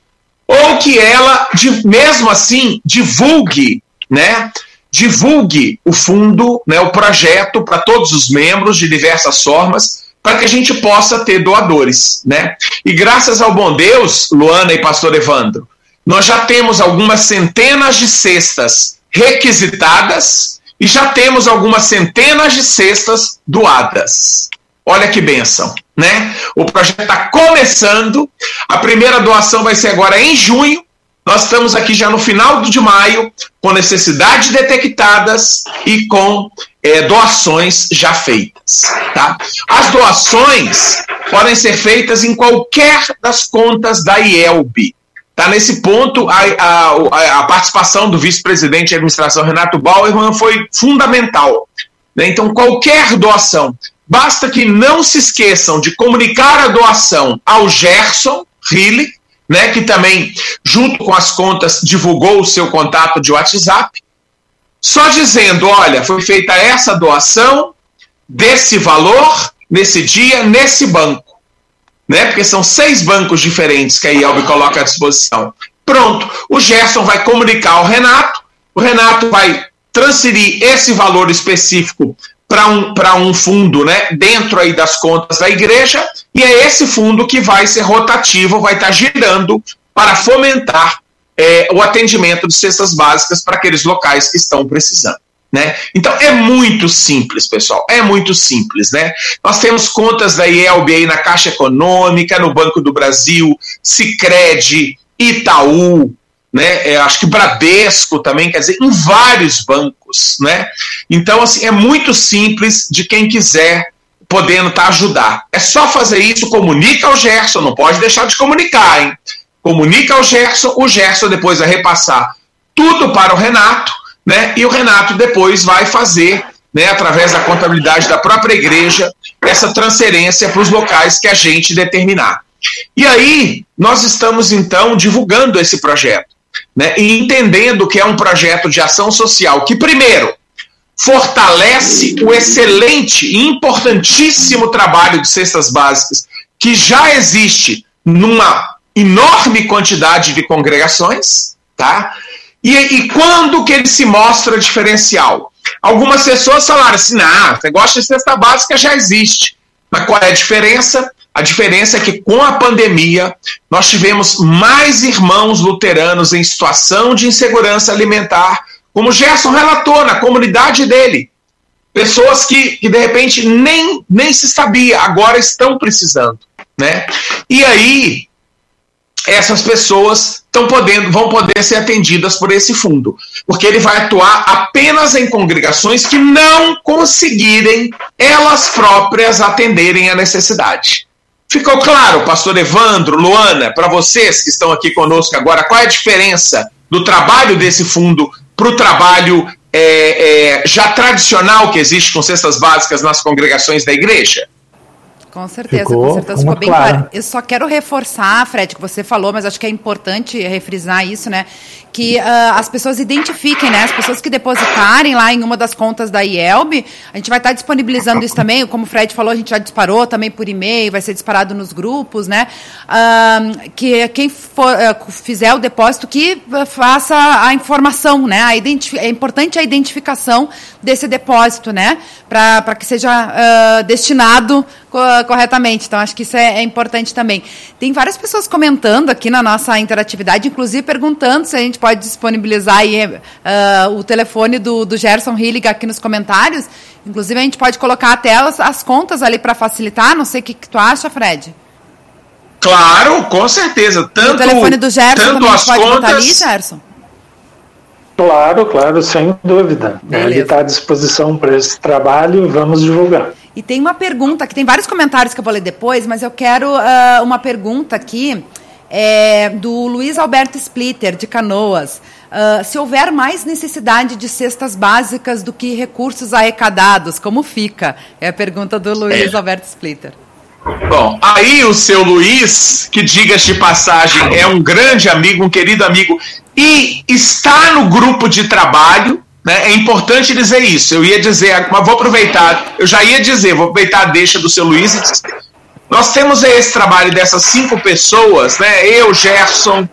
ou que ela, mesmo assim, divulgue, né? Divulgue o fundo, né, o projeto para todos os membros de diversas formas, para que a gente possa ter doadores, né? E graças ao bom Deus, Luana e pastor Evandro, nós já temos algumas centenas de cestas requisitadas e já temos algumas centenas de cestas doadas. Olha que benção, né? O projeto está começando. A primeira doação vai ser agora em junho. Nós estamos aqui já no final de maio, com necessidades detectadas e com é, doações já feitas. Tá? As doações podem ser feitas em qualquer das contas da IELB. Tá? Nesse ponto, a, a, a participação do vice-presidente de administração, Renato Bauerman, foi fundamental. Né? Então, qualquer doação, basta que não se esqueçam de comunicar a doação ao Gerson Rille, né, que também, junto com as contas, divulgou o seu contato de WhatsApp, só dizendo: olha, foi feita essa doação desse valor, nesse dia, nesse banco. Né? Porque são seis bancos diferentes que a IELB coloca à disposição. Pronto, o Gerson vai comunicar ao Renato, o Renato vai transferir esse valor específico para um, um fundo né, dentro aí das contas da igreja, e é esse fundo que vai ser rotativo, vai estar girando para fomentar é, o atendimento de cestas básicas para aqueles locais que estão precisando. Né? Então é muito simples, pessoal. É muito simples, né? Nós temos contas da IELB aí na Caixa Econômica, no Banco do Brasil, Sicredi, Itaú, né? É, acho que Bradesco também, quer dizer, em vários bancos, né? Então assim é muito simples de quem quiser podendo tá, ajudar. É só fazer isso, comunica ao Gerson, não pode deixar de comunicar, hein? comunica ao Gerson, o Gerson depois vai repassar tudo para o Renato, né? E o Renato depois vai fazer, né, através da contabilidade da própria igreja, essa transferência para os locais que a gente determinar. E aí, nós estamos então divulgando esse projeto, né? E entendendo que é um projeto de ação social que, primeiro, fortalece o excelente e importantíssimo trabalho de cestas básicas que já existe numa enorme quantidade de congregações, tá? E, e quando que ele se mostra diferencial? Algumas pessoas falaram assim, não, o negócio de cesta básica já existe. Mas qual é a diferença? A diferença é que com a pandemia nós tivemos mais irmãos luteranos em situação de insegurança alimentar, como Gerson relatou na comunidade dele. Pessoas que, que de repente nem, nem se sabia, agora estão precisando. Né? E aí, essas pessoas estão podendo, vão poder ser atendidas por esse fundo, porque ele vai atuar apenas em congregações que não conseguirem elas próprias atenderem a necessidade. Ficou claro, pastor Evandro, Luana, para vocês que estão aqui conosco agora, qual é a diferença do trabalho desse fundo para o trabalho é, é, já tradicional que existe com cestas básicas nas congregações da igreja? Com certeza, ficou, com certeza ficou bem claro. claro. Eu só quero reforçar, Fred, que você falou, mas acho que é importante refrisar isso, né? Que uh, as pessoas identifiquem, né? As pessoas que depositarem lá em uma das contas da IELB, a gente vai estar disponibilizando isso também. Como o Fred falou, a gente já disparou também por e-mail, vai ser disparado nos grupos, né? Uh, que quem for, uh, fizer o depósito que faça a informação, né? A é importante a identificação desse depósito, né? Para que seja destinado corretamente. Então, acho que isso é, é, importante também. Tem várias pessoas comentando aqui na nossa interatividade, inclusive perguntando se a gente pode disponibilizar aí, uh, o telefone do, do Gerson Hilliga aqui nos comentários. Inclusive, a gente pode colocar até as, as contas ali para facilitar. Não sei o que, que tu acha, Fred. Claro, com certeza. Tanto, o telefone do Gerson tanto também as pode contas... botar ali, Gerson? Claro, claro, sem dúvida. Beleza. Ele está à disposição para esse trabalho, vamos divulgar. E tem uma pergunta, que tem vários comentários que eu vou ler depois, mas eu quero uh, uma pergunta aqui é, do Luiz Alberto Splitter, de Canoas. Uh, se houver mais necessidade de cestas básicas do que recursos arrecadados, como fica? É a pergunta do Luiz é. Alberto Splitter. Bom, aí o seu Luiz, que diga-se de passagem, é um grande amigo, um querido amigo, e está no grupo de trabalho né? É importante dizer isso. Eu ia dizer, mas vou aproveitar, eu já ia dizer, vou aproveitar a deixa do seu Luiz e dizer, nós temos esse trabalho dessas cinco pessoas, né? Eu, Gerson,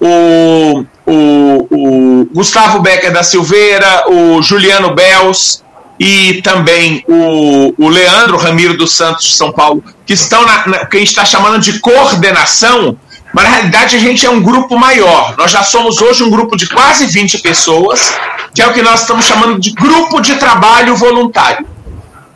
o, o, o Gustavo Becker da Silveira, o Juliano Bels e também o, o Leandro Ramiro dos Santos de São Paulo, que estão na, na que a gente está chamando de coordenação, mas na realidade a gente é um grupo maior. Nós já somos hoje um grupo de quase 20 pessoas, que é o que nós estamos chamando de grupo de trabalho voluntário.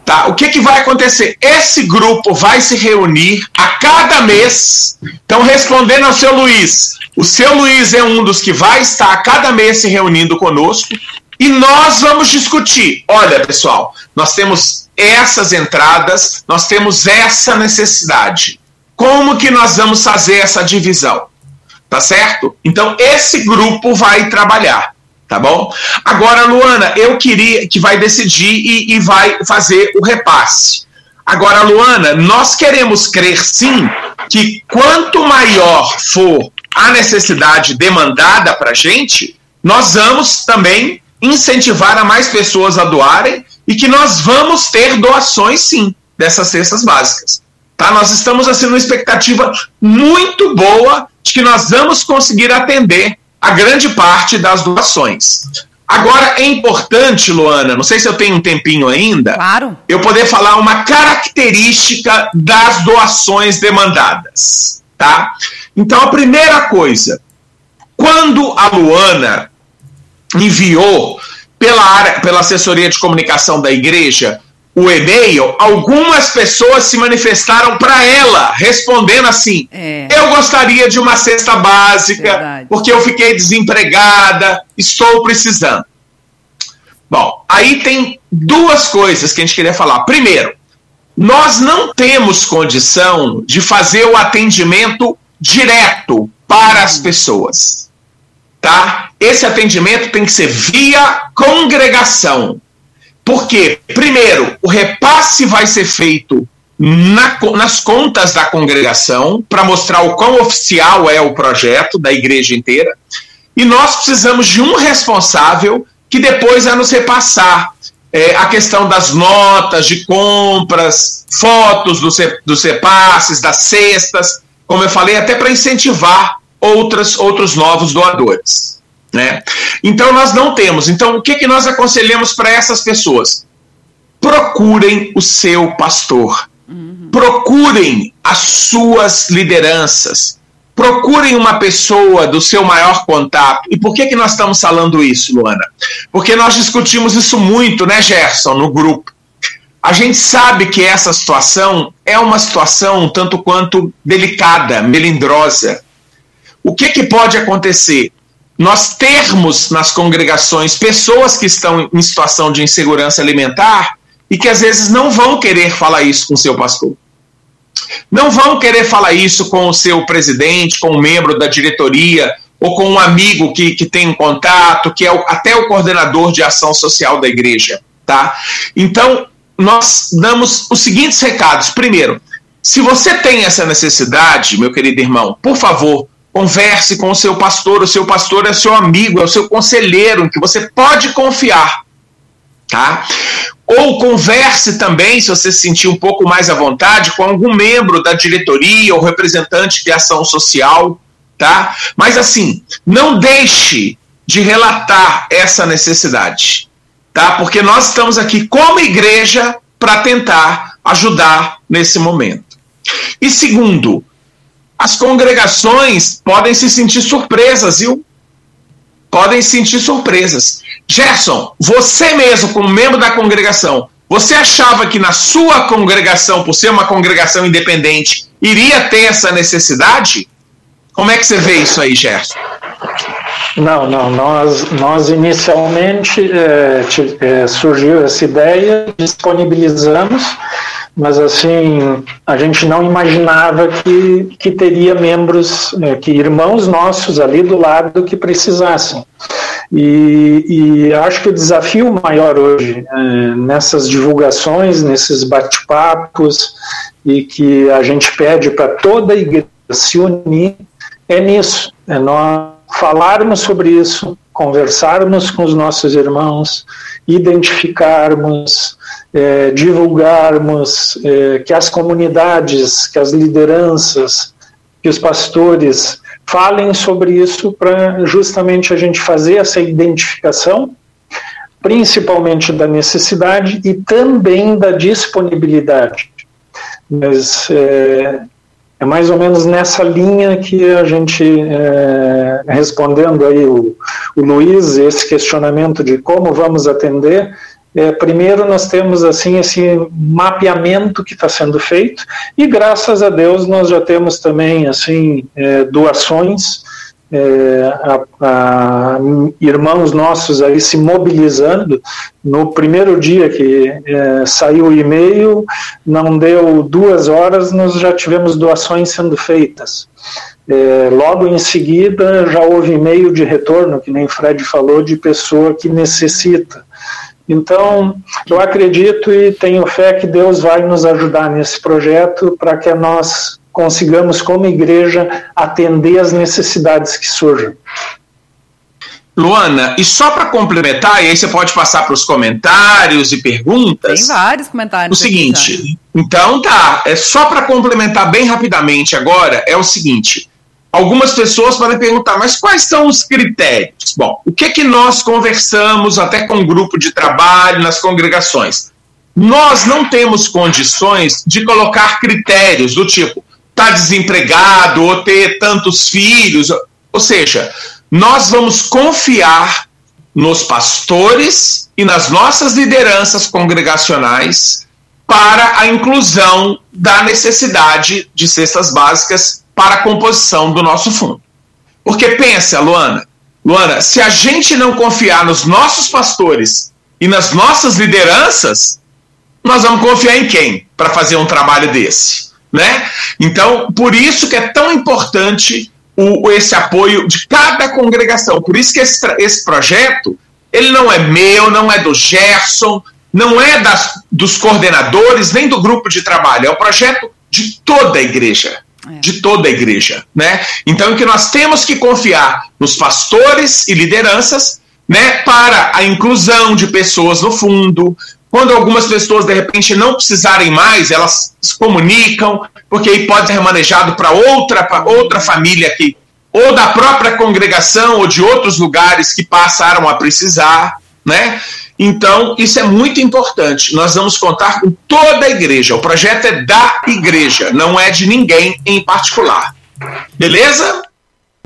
Tá? O que, que vai acontecer? Esse grupo vai se reunir a cada mês. Então, respondendo ao seu Luiz, o seu Luiz é um dos que vai estar a cada mês se reunindo conosco e nós vamos discutir. Olha, pessoal, nós temos essas entradas, nós temos essa necessidade. Como que nós vamos fazer essa divisão? Tá certo? Então, esse grupo vai trabalhar, tá bom? Agora, Luana, eu queria que vai decidir e, e vai fazer o repasse. Agora, Luana, nós queremos crer sim que quanto maior for a necessidade demandada para a gente, nós vamos também incentivar a mais pessoas a doarem e que nós vamos ter doações sim dessas cestas básicas. Tá? Nós estamos assim numa expectativa muito boa de que nós vamos conseguir atender a grande parte das doações. Agora é importante, Luana, não sei se eu tenho um tempinho ainda, claro. eu poder falar uma característica das doações demandadas, tá? Então a primeira coisa, quando a Luana enviou pela área, pela assessoria de comunicação da igreja o e-mail, algumas pessoas se manifestaram para ela, respondendo assim: é. Eu gostaria de uma cesta básica, Verdade. porque eu fiquei desempregada, estou precisando. Bom, aí tem duas coisas que a gente queria falar. Primeiro, nós não temos condição de fazer o atendimento direto para as pessoas. Tá? Esse atendimento tem que ser via congregação. Porque, primeiro, o repasse vai ser feito na, nas contas da congregação para mostrar o quão oficial é o projeto da igreja inteira. E nós precisamos de um responsável que depois vai nos repassar é, a questão das notas de compras, fotos dos, dos repasses, das cestas, como eu falei, até para incentivar outras, outros novos doadores. Né? Então nós não temos. Então o que, que nós aconselhamos para essas pessoas? Procurem o seu pastor. Procurem as suas lideranças. Procurem uma pessoa do seu maior contato. E por que, que nós estamos falando isso, Luana? Porque nós discutimos isso muito, né, Gerson, no grupo. A gente sabe que essa situação é uma situação tanto quanto delicada, melindrosa. O que, que pode acontecer? Nós termos nas congregações pessoas que estão em situação de insegurança alimentar e que às vezes não vão querer falar isso com o seu pastor. Não vão querer falar isso com o seu presidente, com o membro da diretoria, ou com um amigo que, que tem um contato, que é o, até o coordenador de ação social da igreja, tá? Então, nós damos os seguintes recados. Primeiro, se você tem essa necessidade, meu querido irmão, por favor, converse com o seu pastor. O seu pastor é seu amigo, é o seu conselheiro, que você pode confiar, tá? Ou converse também, se você se sentir um pouco mais à vontade, com algum membro da diretoria ou representante de ação social, tá? Mas assim, não deixe de relatar essa necessidade, tá? Porque nós estamos aqui como igreja para tentar ajudar nesse momento. E segundo, as congregações podem se sentir surpresas, viu? Podem se sentir surpresas. Gerson, você mesmo, como membro da congregação, você achava que na sua congregação, por ser uma congregação independente, iria ter essa necessidade? Como é que você vê isso aí, Gerson? Não, não. Nós, nós inicialmente é, surgiu essa ideia, disponibilizamos, mas assim a gente não imaginava que, que teria membros, é, que irmãos nossos ali do lado que precisassem. E, e acho que o desafio maior hoje nessas divulgações, nesses bate-papos, e que a gente pede para toda a igreja se unir é nisso, é nós falarmos sobre isso, conversarmos com os nossos irmãos, identificarmos, é, divulgarmos, é, que as comunidades, que as lideranças, que os pastores falem sobre isso para justamente a gente fazer essa identificação, principalmente da necessidade e também da disponibilidade. Mas é, é mais ou menos nessa linha que a gente, é, respondendo aí o, o Luiz, esse questionamento de como vamos atender, é, primeiro nós temos assim esse mapeamento que está sendo feito e graças a Deus nós já temos também assim é, doações é, a, a, irmãos nossos aí se mobilizando. No primeiro dia que é, saiu o e-mail, não deu duas horas, nós já tivemos doações sendo feitas. É, logo em seguida, já houve e-mail de retorno, que nem Fred falou, de pessoa que necessita. Então, eu acredito e tenho fé que Deus vai nos ajudar nesse projeto para que nós consigamos, como igreja, atender as necessidades que surjam. Luana, e só para complementar, e aí você pode passar para os comentários e perguntas. Tem vários comentários. O seguinte, então tá, é só para complementar bem rapidamente agora, é o seguinte: algumas pessoas podem perguntar, mas quais são os critérios? Bom, o que que nós conversamos até com o um grupo de trabalho nas congregações? Nós não temos condições de colocar critérios do tipo tá desempregado ou ter tantos filhos. Ou seja, nós vamos confiar nos pastores e nas nossas lideranças congregacionais para a inclusão da necessidade de cestas básicas para a composição do nosso fundo. Porque pensa, Luana, Luana, se a gente não confiar nos nossos pastores e nas nossas lideranças, nós vamos confiar em quem para fazer um trabalho desse? Né? Então, por isso que é tão importante o, esse apoio de cada congregação. Por isso que esse, esse projeto, ele não é meu, não é do Gerson, não é das, dos coordenadores, nem do grupo de trabalho, é um projeto de toda a igreja. É. De toda a igreja, né? Então, que nós temos que confiar nos pastores e lideranças, né, para a inclusão de pessoas no fundo, quando algumas pessoas, de repente, não precisarem mais, elas se comunicam, porque aí pode ser remanejado para outra, outra família aqui, ou da própria congregação, ou de outros lugares que passaram a precisar, né? Então, isso é muito importante. Nós vamos contar com toda a igreja. O projeto é da igreja, não é de ninguém em particular. Beleza?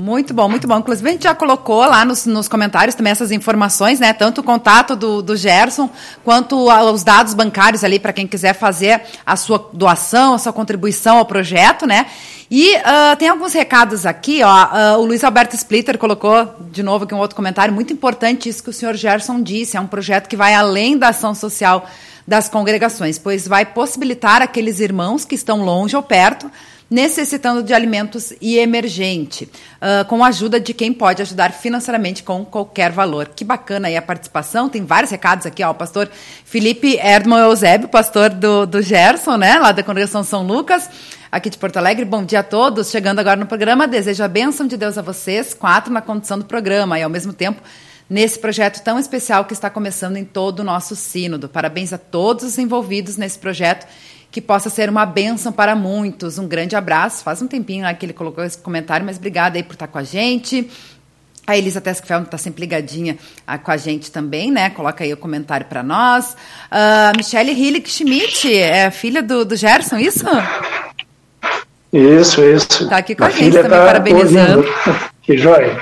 Muito bom, muito bom. Inclusive, a gente já colocou lá nos, nos comentários também essas informações, né? Tanto o contato do, do Gerson, quanto os dados bancários ali para quem quiser fazer a sua doação, a sua contribuição ao projeto, né? E uh, tem alguns recados aqui, ó. Uh, o Luiz Alberto Splitter colocou de novo aqui um outro comentário. Muito importante isso que o senhor Gerson disse. É um projeto que vai além da ação social das congregações, pois vai possibilitar aqueles irmãos que estão longe ou perto necessitando de alimentos e emergente, uh, com a ajuda de quem pode ajudar financeiramente com qualquer valor. Que bacana aí a participação, tem vários recados aqui, ó, o pastor Felipe Erdman Eusébio, pastor do, do Gerson, né, lá da Congregação São Lucas, aqui de Porto Alegre. Bom dia a todos, chegando agora no programa, desejo a bênção de Deus a vocês, quatro na condição do programa e ao mesmo tempo nesse projeto tão especial que está começando em todo o nosso sínodo. Parabéns a todos os envolvidos nesse projeto que possa ser uma bênção para muitos. Um grande abraço. Faz um tempinho lá que ele colocou esse comentário, mas obrigada aí por estar com a gente. A Elisa Tescfeld está sempre ligadinha ah, com a gente também, né? Coloca aí o comentário para nós. Uh, Michelle Hillig Schmidt, é filha do, do Gerson, isso? Isso, isso. Está aqui com a, a gente também, tá parabenizando. Ouvindo. Que joia.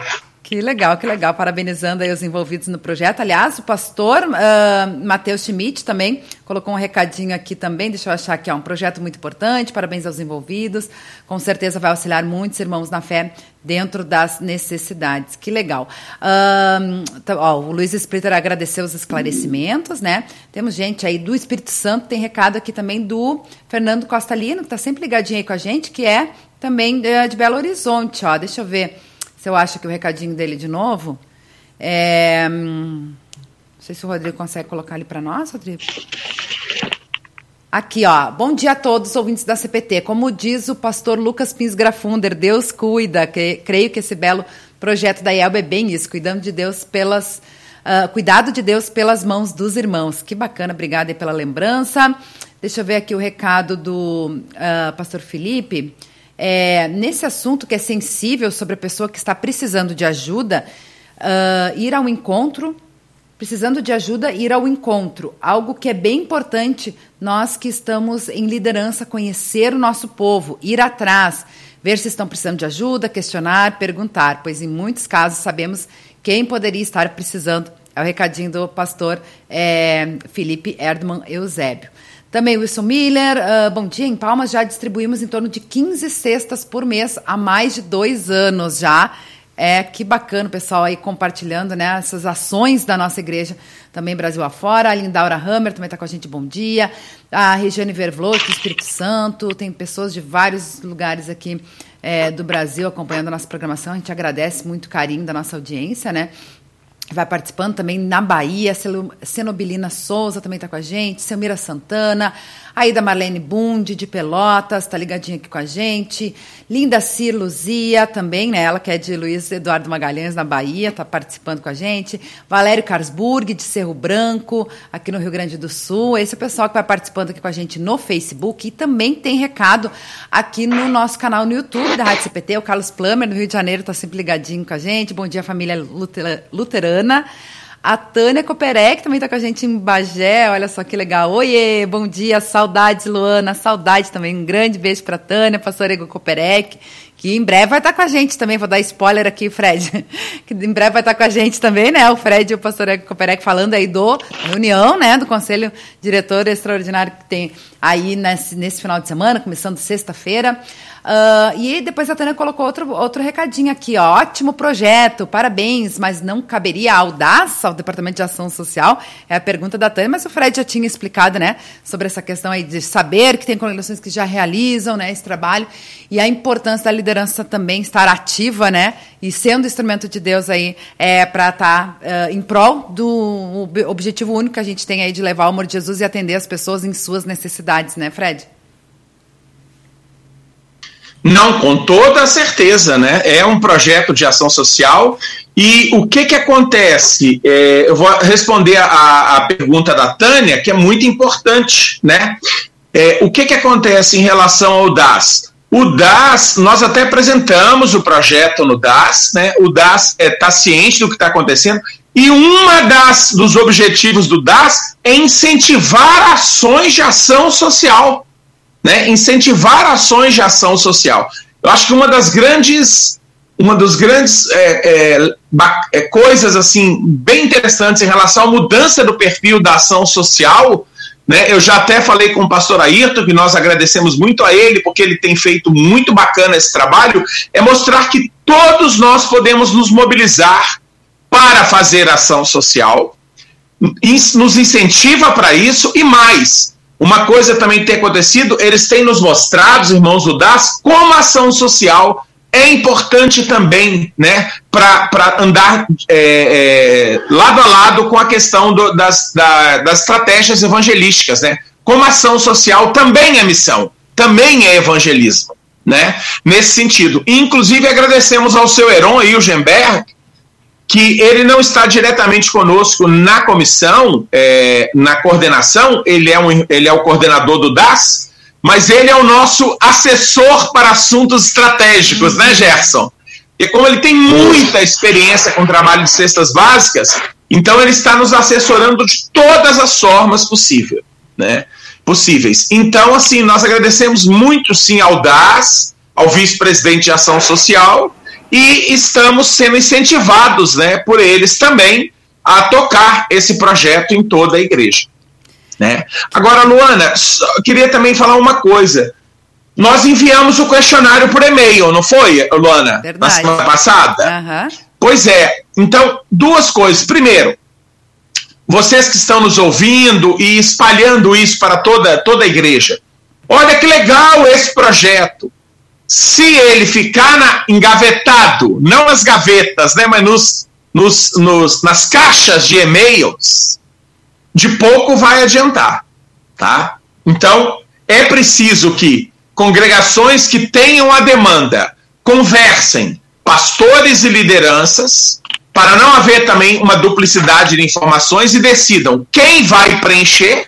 Que legal, que legal. Parabenizando aí os envolvidos no projeto. Aliás, o pastor uh, Matheus Schmidt também colocou um recadinho aqui também. Deixa eu achar que é um projeto muito importante. Parabéns aos envolvidos. Com certeza vai auxiliar muitos irmãos na fé dentro das necessidades. Que legal. Uh, ó, o Luiz Splitter agradeceu os esclarecimentos, né? Temos gente aí do Espírito Santo. Tem recado aqui também do Fernando Costa Lino, que está sempre ligadinho aí com a gente, que é também uh, de Belo Horizonte. Ó, deixa eu ver se eu acho que o recadinho dele de novo. É, hum, não sei se o Rodrigo consegue colocar ali para nós, Rodrigo. Aqui, ó. Bom dia a todos, ouvintes da CPT. Como diz o pastor Lucas Pins Grafunder, Deus cuida. Creio que esse belo projeto da IELB é bem isso, cuidando de Deus pelas. Uh, cuidado de Deus pelas mãos dos irmãos. Que bacana, obrigada pela lembrança. Deixa eu ver aqui o recado do uh, pastor Felipe é, nesse assunto que é sensível sobre a pessoa que está precisando de ajuda, uh, ir ao encontro, precisando de ajuda, ir ao encontro. Algo que é bem importante, nós que estamos em liderança, conhecer o nosso povo, ir atrás, ver se estão precisando de ajuda, questionar, perguntar, pois em muitos casos sabemos quem poderia estar precisando. É o recadinho do pastor é, Felipe Erdmann Eusébio. Também Wilson Miller, uh, bom dia. Em Palmas já distribuímos em torno de 15 cestas por mês há mais de dois anos já. É, que bacana o pessoal aí compartilhando né, essas ações da nossa igreja também Brasil afora. A Lindaura Hammer também está com a gente, bom dia. A Regiane Vervlot, do Espírito Santo. Tem pessoas de vários lugares aqui é, do Brasil acompanhando a nossa programação. A gente agradece muito o carinho da nossa audiência, né? Vai participando também na Bahia, Cenobilina Souza também está com a gente, Selmira Santana, Aí da Marlene Bund, de Pelotas, tá ligadinha aqui com a gente. Linda Cir Luzia, também, né? Ela que é de Luiz Eduardo Magalhães, na Bahia, tá participando com a gente. Valério Carsburg, de Cerro Branco, aqui no Rio Grande do Sul. Esse é o pessoal que vai participando aqui com a gente no Facebook. E também tem recado aqui no nosso canal no YouTube da Rádio CPT. O Carlos Plummer, no Rio de Janeiro, tá sempre ligadinho com a gente. Bom dia, família luterana. A Tânia Coperec também está com a gente em Bagé. Olha só que legal. Oiê, bom dia, saudades, Luana. Saudade também. Um grande beijo para Tânia, pastor Ego Coperec, que em breve vai estar tá com a gente também. Vou dar spoiler aqui, Fred. Que em breve vai estar tá com a gente também, né? O Fred e o pastor Ego Coperec falando aí do reunião, né? Do Conselho Diretor Extraordinário que tem aí nesse, nesse final de semana, começando sexta-feira. Uh, e depois a Tânia colocou outro, outro recadinho aqui, ó. Ótimo projeto, parabéns, mas não caberia audácia ao Departamento de Ação Social? É a pergunta da Tânia, mas o Fred já tinha explicado, né, sobre essa questão aí de saber que tem congregações que já realizam, né, esse trabalho e a importância da liderança também estar ativa, né, e sendo instrumento de Deus aí é, para estar tá, uh, em prol do objetivo único que a gente tem aí de levar o amor de Jesus e atender as pessoas em suas necessidades, né, Fred? Não, com toda certeza, né? É um projeto de ação social e o que que acontece? É, eu vou responder a, a, pergunta da Tânia, que é muito importante, né? É, o que que acontece em relação ao DAS? O DAS, nós até apresentamos o projeto no DAS, né? O DAS está é, tá ciente do que está acontecendo e uma das dos objetivos do DAS é incentivar ações de ação social né, incentivar ações de ação social. Eu acho que uma das grandes, uma dos grandes é, é, é, coisas assim bem interessantes em relação à mudança do perfil da ação social, né, eu já até falei com o pastor Ayrton, que nós agradecemos muito a ele, porque ele tem feito muito bacana esse trabalho, é mostrar que todos nós podemos nos mobilizar para fazer ação social, nos incentiva para isso e mais. Uma coisa também tem acontecido, eles têm nos mostrado, irmãos do DAS, como a ação social é importante também né, para andar é, é, lado a lado com a questão do, das, da, das estratégias evangelísticas. Né? Como ação social também é missão, também é evangelismo. Né? Nesse sentido. Inclusive, agradecemos ao seu Heron aí, o Gemberg, que ele não está diretamente conosco na comissão, é, na coordenação, ele é, um, ele é o coordenador do DAS, mas ele é o nosso assessor para assuntos estratégicos, né, Gerson? E como ele tem muita experiência com trabalho de cestas básicas, então ele está nos assessorando de todas as formas possível, né? possíveis. Então, assim, nós agradecemos muito, sim, ao DAS, ao vice-presidente de ação social, e estamos sendo incentivados né, por eles também a tocar esse projeto em toda a igreja. Né? Agora, Luana, queria também falar uma coisa. Nós enviamos o questionário por e-mail, não foi, Luana? Verdade. Na semana passada? Uhum. Pois é. Então, duas coisas. Primeiro, vocês que estão nos ouvindo e espalhando isso para toda, toda a igreja. Olha que legal esse projeto. Se ele ficar na, engavetado, não nas gavetas, né, mas nos, nos, nos, nas caixas de e-mails, de pouco vai adiantar, tá? Então, é preciso que congregações que tenham a demanda conversem, pastores e lideranças, para não haver também uma duplicidade de informações e decidam quem vai preencher.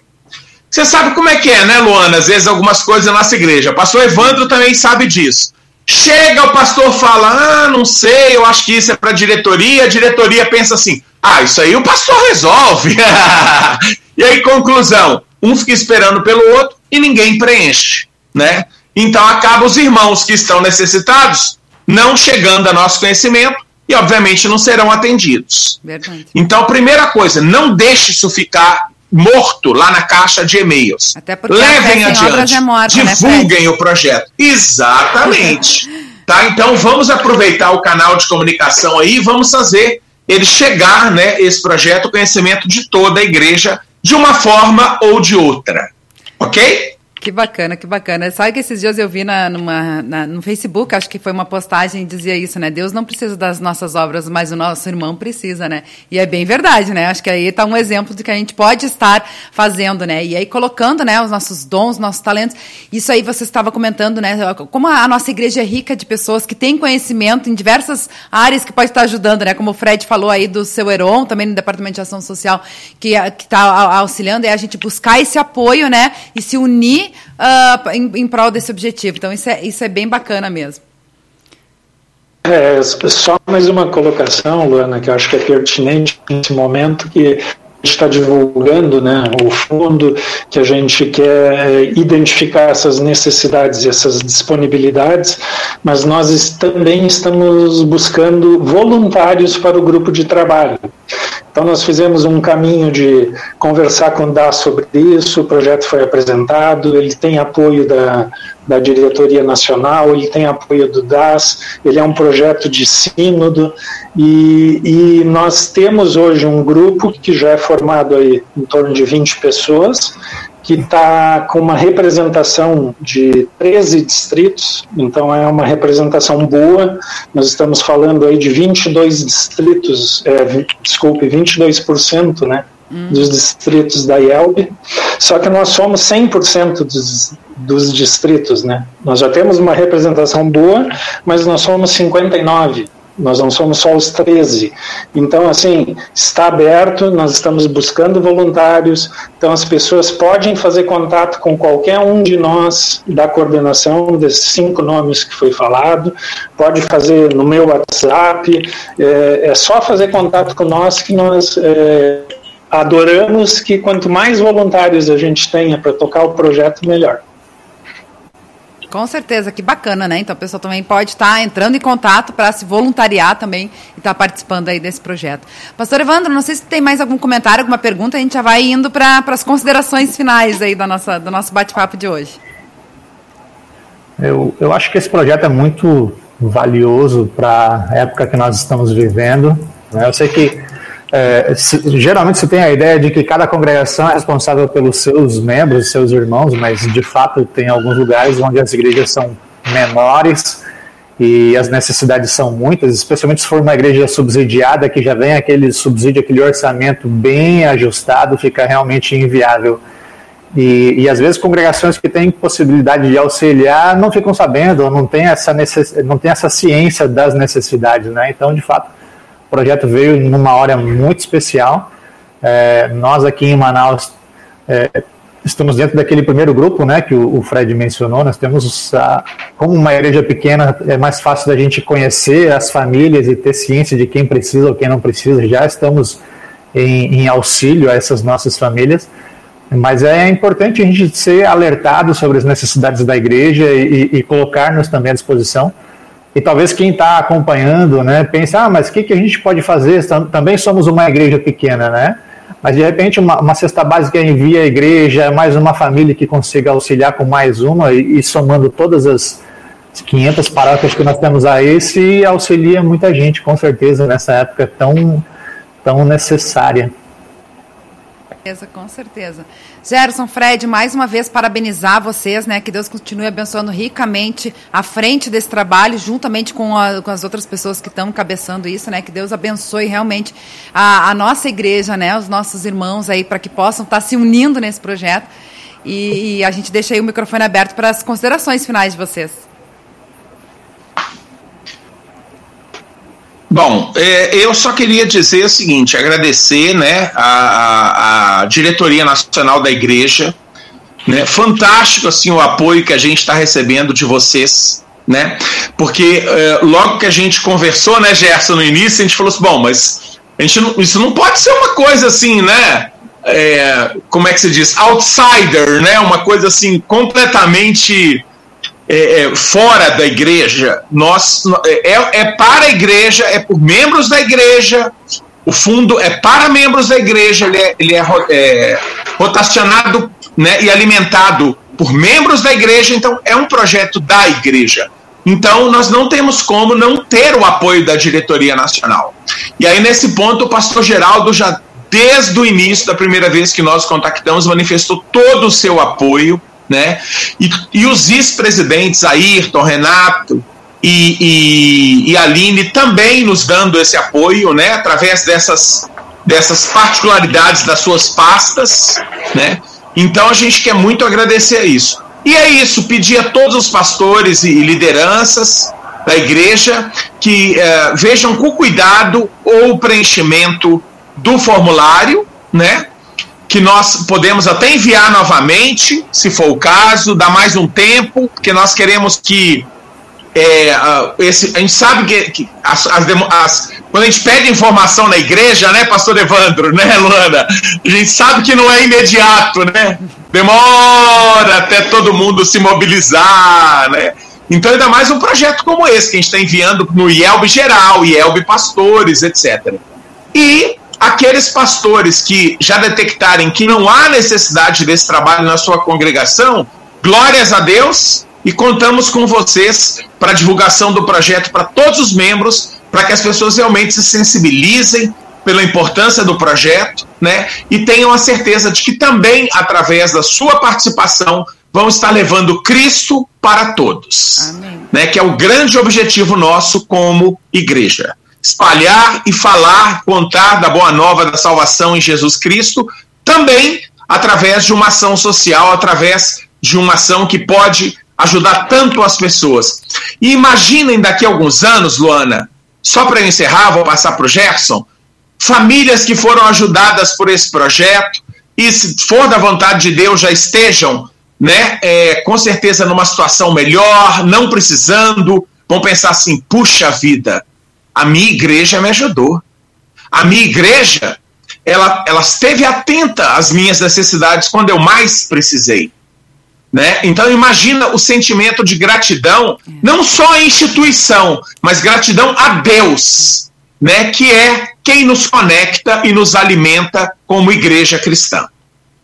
Você sabe como é que é, né, Luana? Às vezes algumas coisas na nossa igreja. O pastor Evandro também sabe disso. Chega o pastor fala: "Ah, não sei, eu acho que isso é para diretoria". A diretoria pensa assim: "Ah, isso aí o pastor resolve". e aí conclusão, um fica esperando pelo outro e ninguém preenche, né? Então acaba os irmãos que estão necessitados não chegando a nosso conhecimento e, obviamente, não serão atendidos. Verdade. Então, primeira coisa, não deixe isso ficar morto lá na caixa de e-mails. Levem adiante, é morta, né, divulguem né, o projeto. Exatamente. tá? Então, vamos aproveitar o canal de comunicação aí, vamos fazer ele chegar, né, esse projeto, o conhecimento de toda a igreja, de uma forma ou de outra. Ok? Que bacana, que bacana. Sabe que esses dias eu vi na, numa, na, no Facebook, acho que foi uma postagem dizia isso, né? Deus não precisa das nossas obras, mas o nosso irmão precisa, né? E é bem verdade, né? Acho que aí está um exemplo de que a gente pode estar fazendo, né? E aí colocando, né, os nossos dons, nossos talentos. Isso aí você estava comentando, né? Como a nossa igreja é rica de pessoas que têm conhecimento em diversas áreas que pode estar ajudando, né? Como o Fred falou aí do seu Heron, também no Departamento de Ação Social, que está auxiliando, é a gente buscar esse apoio, né? E se unir uh, em, em prol desse objetivo. Então, isso é, isso é bem bacana mesmo. É, só mais uma colocação, Luana, que eu acho que é pertinente nesse momento, que está divulgando né, o fundo, que a gente quer é, identificar essas necessidades e essas disponibilidades, mas nós também estamos buscando voluntários para o grupo de trabalho. Então, nós fizemos um caminho de conversar com o DAS sobre isso, o projeto foi apresentado, ele tem apoio da, da diretoria nacional, ele tem apoio do DAS, ele é um projeto de sínodo, e, e nós temos hoje um grupo que já é formado aí em torno de 20 pessoas, que está com uma representação de 13 distritos, então é uma representação boa. Nós estamos falando aí de 22 distritos, é, desculpe, 22% né, hum. dos distritos da IELB, só que nós somos 100% dos, dos distritos, né? Nós já temos uma representação boa, mas nós somos 59 nós não somos só os 13. Então, assim, está aberto, nós estamos buscando voluntários, então as pessoas podem fazer contato com qualquer um de nós da coordenação desses cinco nomes que foi falado, pode fazer no meu WhatsApp, é, é só fazer contato com nós que nós é, adoramos que quanto mais voluntários a gente tenha para tocar o projeto, melhor. Com certeza, que bacana, né? Então a pessoa também pode estar entrando em contato para se voluntariar também e estar tá participando aí desse projeto. Pastor Evandro, não sei se tem mais algum comentário, alguma pergunta, a gente já vai indo para as considerações finais aí da nossa, do nosso bate-papo de hoje. Eu, eu acho que esse projeto é muito valioso para a época que nós estamos vivendo. Né? Eu sei que é, se, geralmente se tem a ideia de que cada congregação é responsável pelos seus membros, seus irmãos, mas de fato tem alguns lugares onde as igrejas são menores e as necessidades são muitas, especialmente se for uma igreja subsidiada que já vem aquele subsídio, aquele orçamento bem ajustado, fica realmente inviável. E, e às vezes congregações que têm possibilidade de auxiliar não ficam sabendo, não tem essa, necess, não tem essa ciência das necessidades, né? Então, de fato, projeto veio numa hora muito especial. É, nós aqui em Manaus é, estamos dentro daquele primeiro grupo, né, que o, Fred mencionou. Nós temos, a, como uma igreja pequena, é mais fácil da gente conhecer as famílias e ter ciência de quem precisa ou quem não precisa. Já estamos em, em auxílio a essas nossas famílias. Mas é importante a gente ser alertado sobre as necessidades da igreja e, e colocar-nos também à disposição. E talvez quem está acompanhando, né, pense, ah, mas o que, que a gente pode fazer? Também somos uma igreja pequena, né? Mas de repente uma, uma cesta básica envia a igreja, mais uma família que consiga auxiliar com mais uma e, e somando todas as 500 paróquias que nós temos aí, se auxilia muita gente, com certeza, nessa época tão, tão necessária com certeza. Gerson, Fred, mais uma vez parabenizar vocês, né? Que Deus continue abençoando ricamente à frente desse trabalho, juntamente com, a, com as outras pessoas que estão cabeçando isso, né? Que Deus abençoe realmente a, a nossa igreja, né? Os nossos irmãos aí, para que possam estar se unindo nesse projeto. E, e a gente deixa aí o microfone aberto para as considerações finais de vocês. Bom, é, eu só queria dizer o seguinte, agradecer né, a, a, diretoria nacional da igreja, né, fantástico assim o apoio que a gente está recebendo de vocês, né, porque é, logo que a gente conversou, né, Gerson, no início, a gente falou assim, bom, mas a gente não, isso não pode ser uma coisa assim, né, é, como é que se diz, outsider, né, uma coisa assim completamente é, é, fora da igreja, nós é, é para a igreja, é por membros da igreja, o fundo é para membros da igreja, ele é, ele é, é rotacionado né, e alimentado por membros da igreja, então é um projeto da igreja. Então, nós não temos como não ter o apoio da diretoria nacional. E aí, nesse ponto, o pastor Geraldo já, desde o início, da primeira vez que nós contactamos, manifestou todo o seu apoio né? E, e os vice-presidentes, Ayrton, Renato e, e, e Aline, também nos dando esse apoio, né? Através dessas, dessas particularidades das suas pastas, né? Então a gente quer muito agradecer isso. E é isso, pedir a todos os pastores e lideranças da igreja que eh, vejam com cuidado o preenchimento do formulário, né? Que nós podemos até enviar novamente, se for o caso, dar mais um tempo, porque nós queremos que é, esse, a gente sabe que, que as, as, as, quando a gente pede informação na igreja, né, pastor Evandro, né, Luana? A gente sabe que não é imediato, né? Demora até todo mundo se mobilizar, né? Então, ainda mais um projeto como esse, que a gente está enviando no IELB geral, IELB pastores, etc. E aqueles pastores que já detectarem que não há necessidade desse trabalho na sua congregação, glórias a Deus e contamos com vocês para a divulgação do projeto para todos os membros, para que as pessoas realmente se sensibilizem pela importância do projeto, né? E tenham a certeza de que também através da sua participação vão estar levando Cristo para todos, Amém. né? Que é o grande objetivo nosso como igreja espalhar e falar, contar da boa nova da salvação em Jesus Cristo, também através de uma ação social, através de uma ação que pode ajudar tanto as pessoas. E imaginem daqui a alguns anos, Luana, só para encerrar, vou passar para o Gerson, famílias que foram ajudadas por esse projeto e, se for da vontade de Deus, já estejam, né, é, com certeza numa situação melhor, não precisando, vão pensar assim: puxa vida, a minha igreja me ajudou. A minha igreja, ela, ela esteve atenta às minhas necessidades quando eu mais precisei. Né? Então imagina o sentimento de gratidão, não só à instituição, mas gratidão a Deus, né? que é quem nos conecta e nos alimenta como igreja cristã.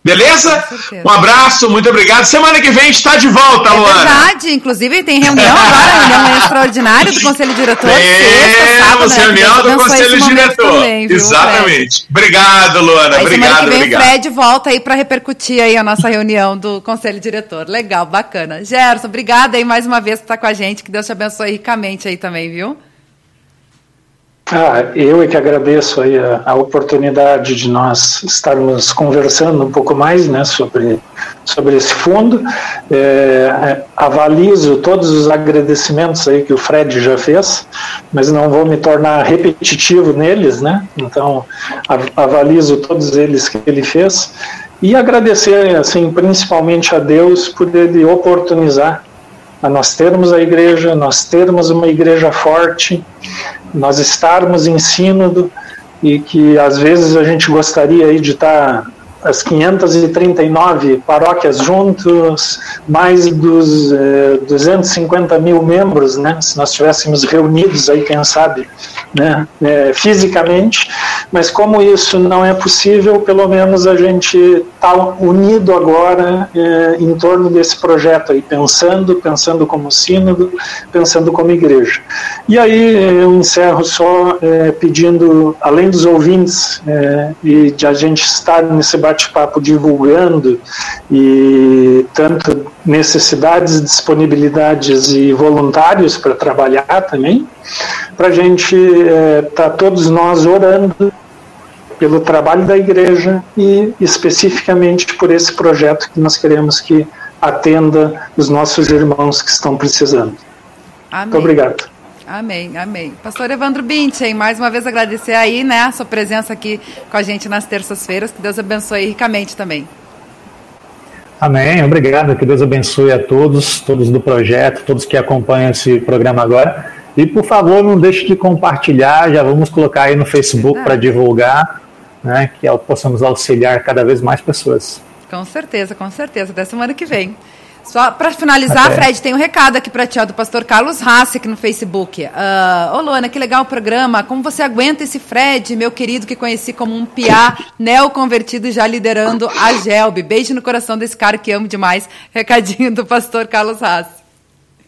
Beleza? Um abraço, muito obrigado. Semana que vem a gente está de volta, é Luana. verdade, inclusive tem reunião agora, reunião extraordinária do Conselho Diretor. Temos né? reunião do Conselho Diretor. Também, viu, Exatamente. Fred? Obrigado, Luana. Aí, obrigado, semana que vem obrigado. o Fred volta aí para repercutir aí a nossa reunião do Conselho Diretor. Legal, bacana. Gerson, obrigada aí mais uma vez por estar com a gente. Que Deus te abençoe ricamente aí também, viu? Ah, eu é que agradeço aí a, a, oportunidade de nós estarmos conversando um pouco mais né, sobre, sobre esse fundo. É, é, avalizo todos os agradecimentos aí que o Fred já fez, mas não vou me tornar repetitivo neles, né? Então, avalizo todos eles que ele fez e agradecer, assim, principalmente a Deus por ele oportunizar a nós termos a igreja, nós termos uma igreja forte, nós estarmos em sínodo e que às vezes a gente gostaria aí de estar as 539 paróquias juntos, mais dos eh, 250 mil membros, né, se nós estivéssemos reunidos aí, quem sabe, né, eh, fisicamente, mas como isso não é possível, pelo menos a gente está unido agora eh, em torno desse projeto aí, pensando, pensando como sínodo, pensando como igreja. E aí eu encerro só eh, pedindo, além dos ouvintes eh, e de a gente estar nesse bate-papo divulgando e tanto necessidades, disponibilidades e voluntários para trabalhar também, para a gente estar tá todos nós orando pelo trabalho da igreja e especificamente por esse projeto que nós queremos que atenda os nossos irmãos que estão precisando. Amém. Muito obrigado. Amém, amém. Pastor Evandro Bintin, mais uma vez agradecer aí, né, a sua presença aqui com a gente nas terças-feiras. Que Deus abençoe ricamente também. Amém, obrigado. Que Deus abençoe a todos, todos do projeto, todos que acompanham esse programa agora. E por favor, não deixe de compartilhar, já vamos colocar aí no Facebook para divulgar, né, que possamos auxiliar cada vez mais pessoas. Com certeza, com certeza. Até semana que vem. Só para finalizar, Até. Fred, tem um recado aqui para ti, ó, do pastor Carlos Rassi aqui no Facebook. Uh, Ô, Luana, que legal o programa. Como você aguenta esse Fred, meu querido, que conheci como um piá neoconvertido já liderando a Gelb. Beijo no coração desse cara que amo demais. Recadinho do pastor Carlos Rassi.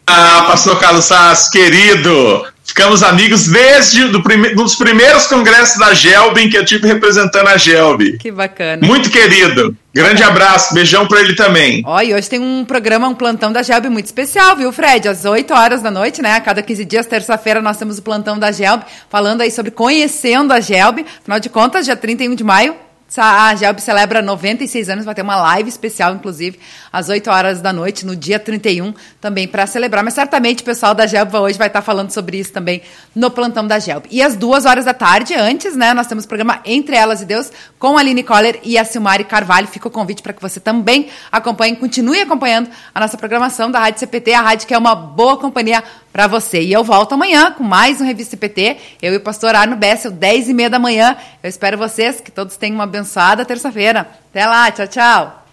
Ah, pastor Carlos Rassi, querido. Ficamos amigos desde do prime, dos primeiros congressos da Gelb em que eu tive representando a Gelb. Que bacana. Muito querido. Grande abraço, beijão para ele também. Ó, e hoje tem um programa, um plantão da Gelb muito especial, viu, Fred? Às 8 horas da noite, né? A cada 15 dias, terça-feira, nós temos o plantão da Gelb, falando aí sobre conhecendo a Gelb. Afinal de contas, dia 31 de maio, a Gelb celebra 96 anos, vai ter uma live especial, inclusive, às 8 horas da noite, no dia 31, também para celebrar. Mas certamente o pessoal da Gelb hoje vai estar falando sobre isso também no plantão da Gelb. E às duas horas da tarde, antes, né, nós temos o programa Entre Elas e Deus, com a Aline Coller e a Silmari Carvalho. Fica o convite para que você também acompanhe, continue acompanhando a nossa programação da Rádio CPT, a rádio que é uma boa companhia para você. E eu volto amanhã com mais um Revista PT. Eu e o pastor Arno Bessel, 10 e meia da manhã. Eu espero vocês, que todos tenham uma abençoada terça-feira. Até lá, tchau, tchau.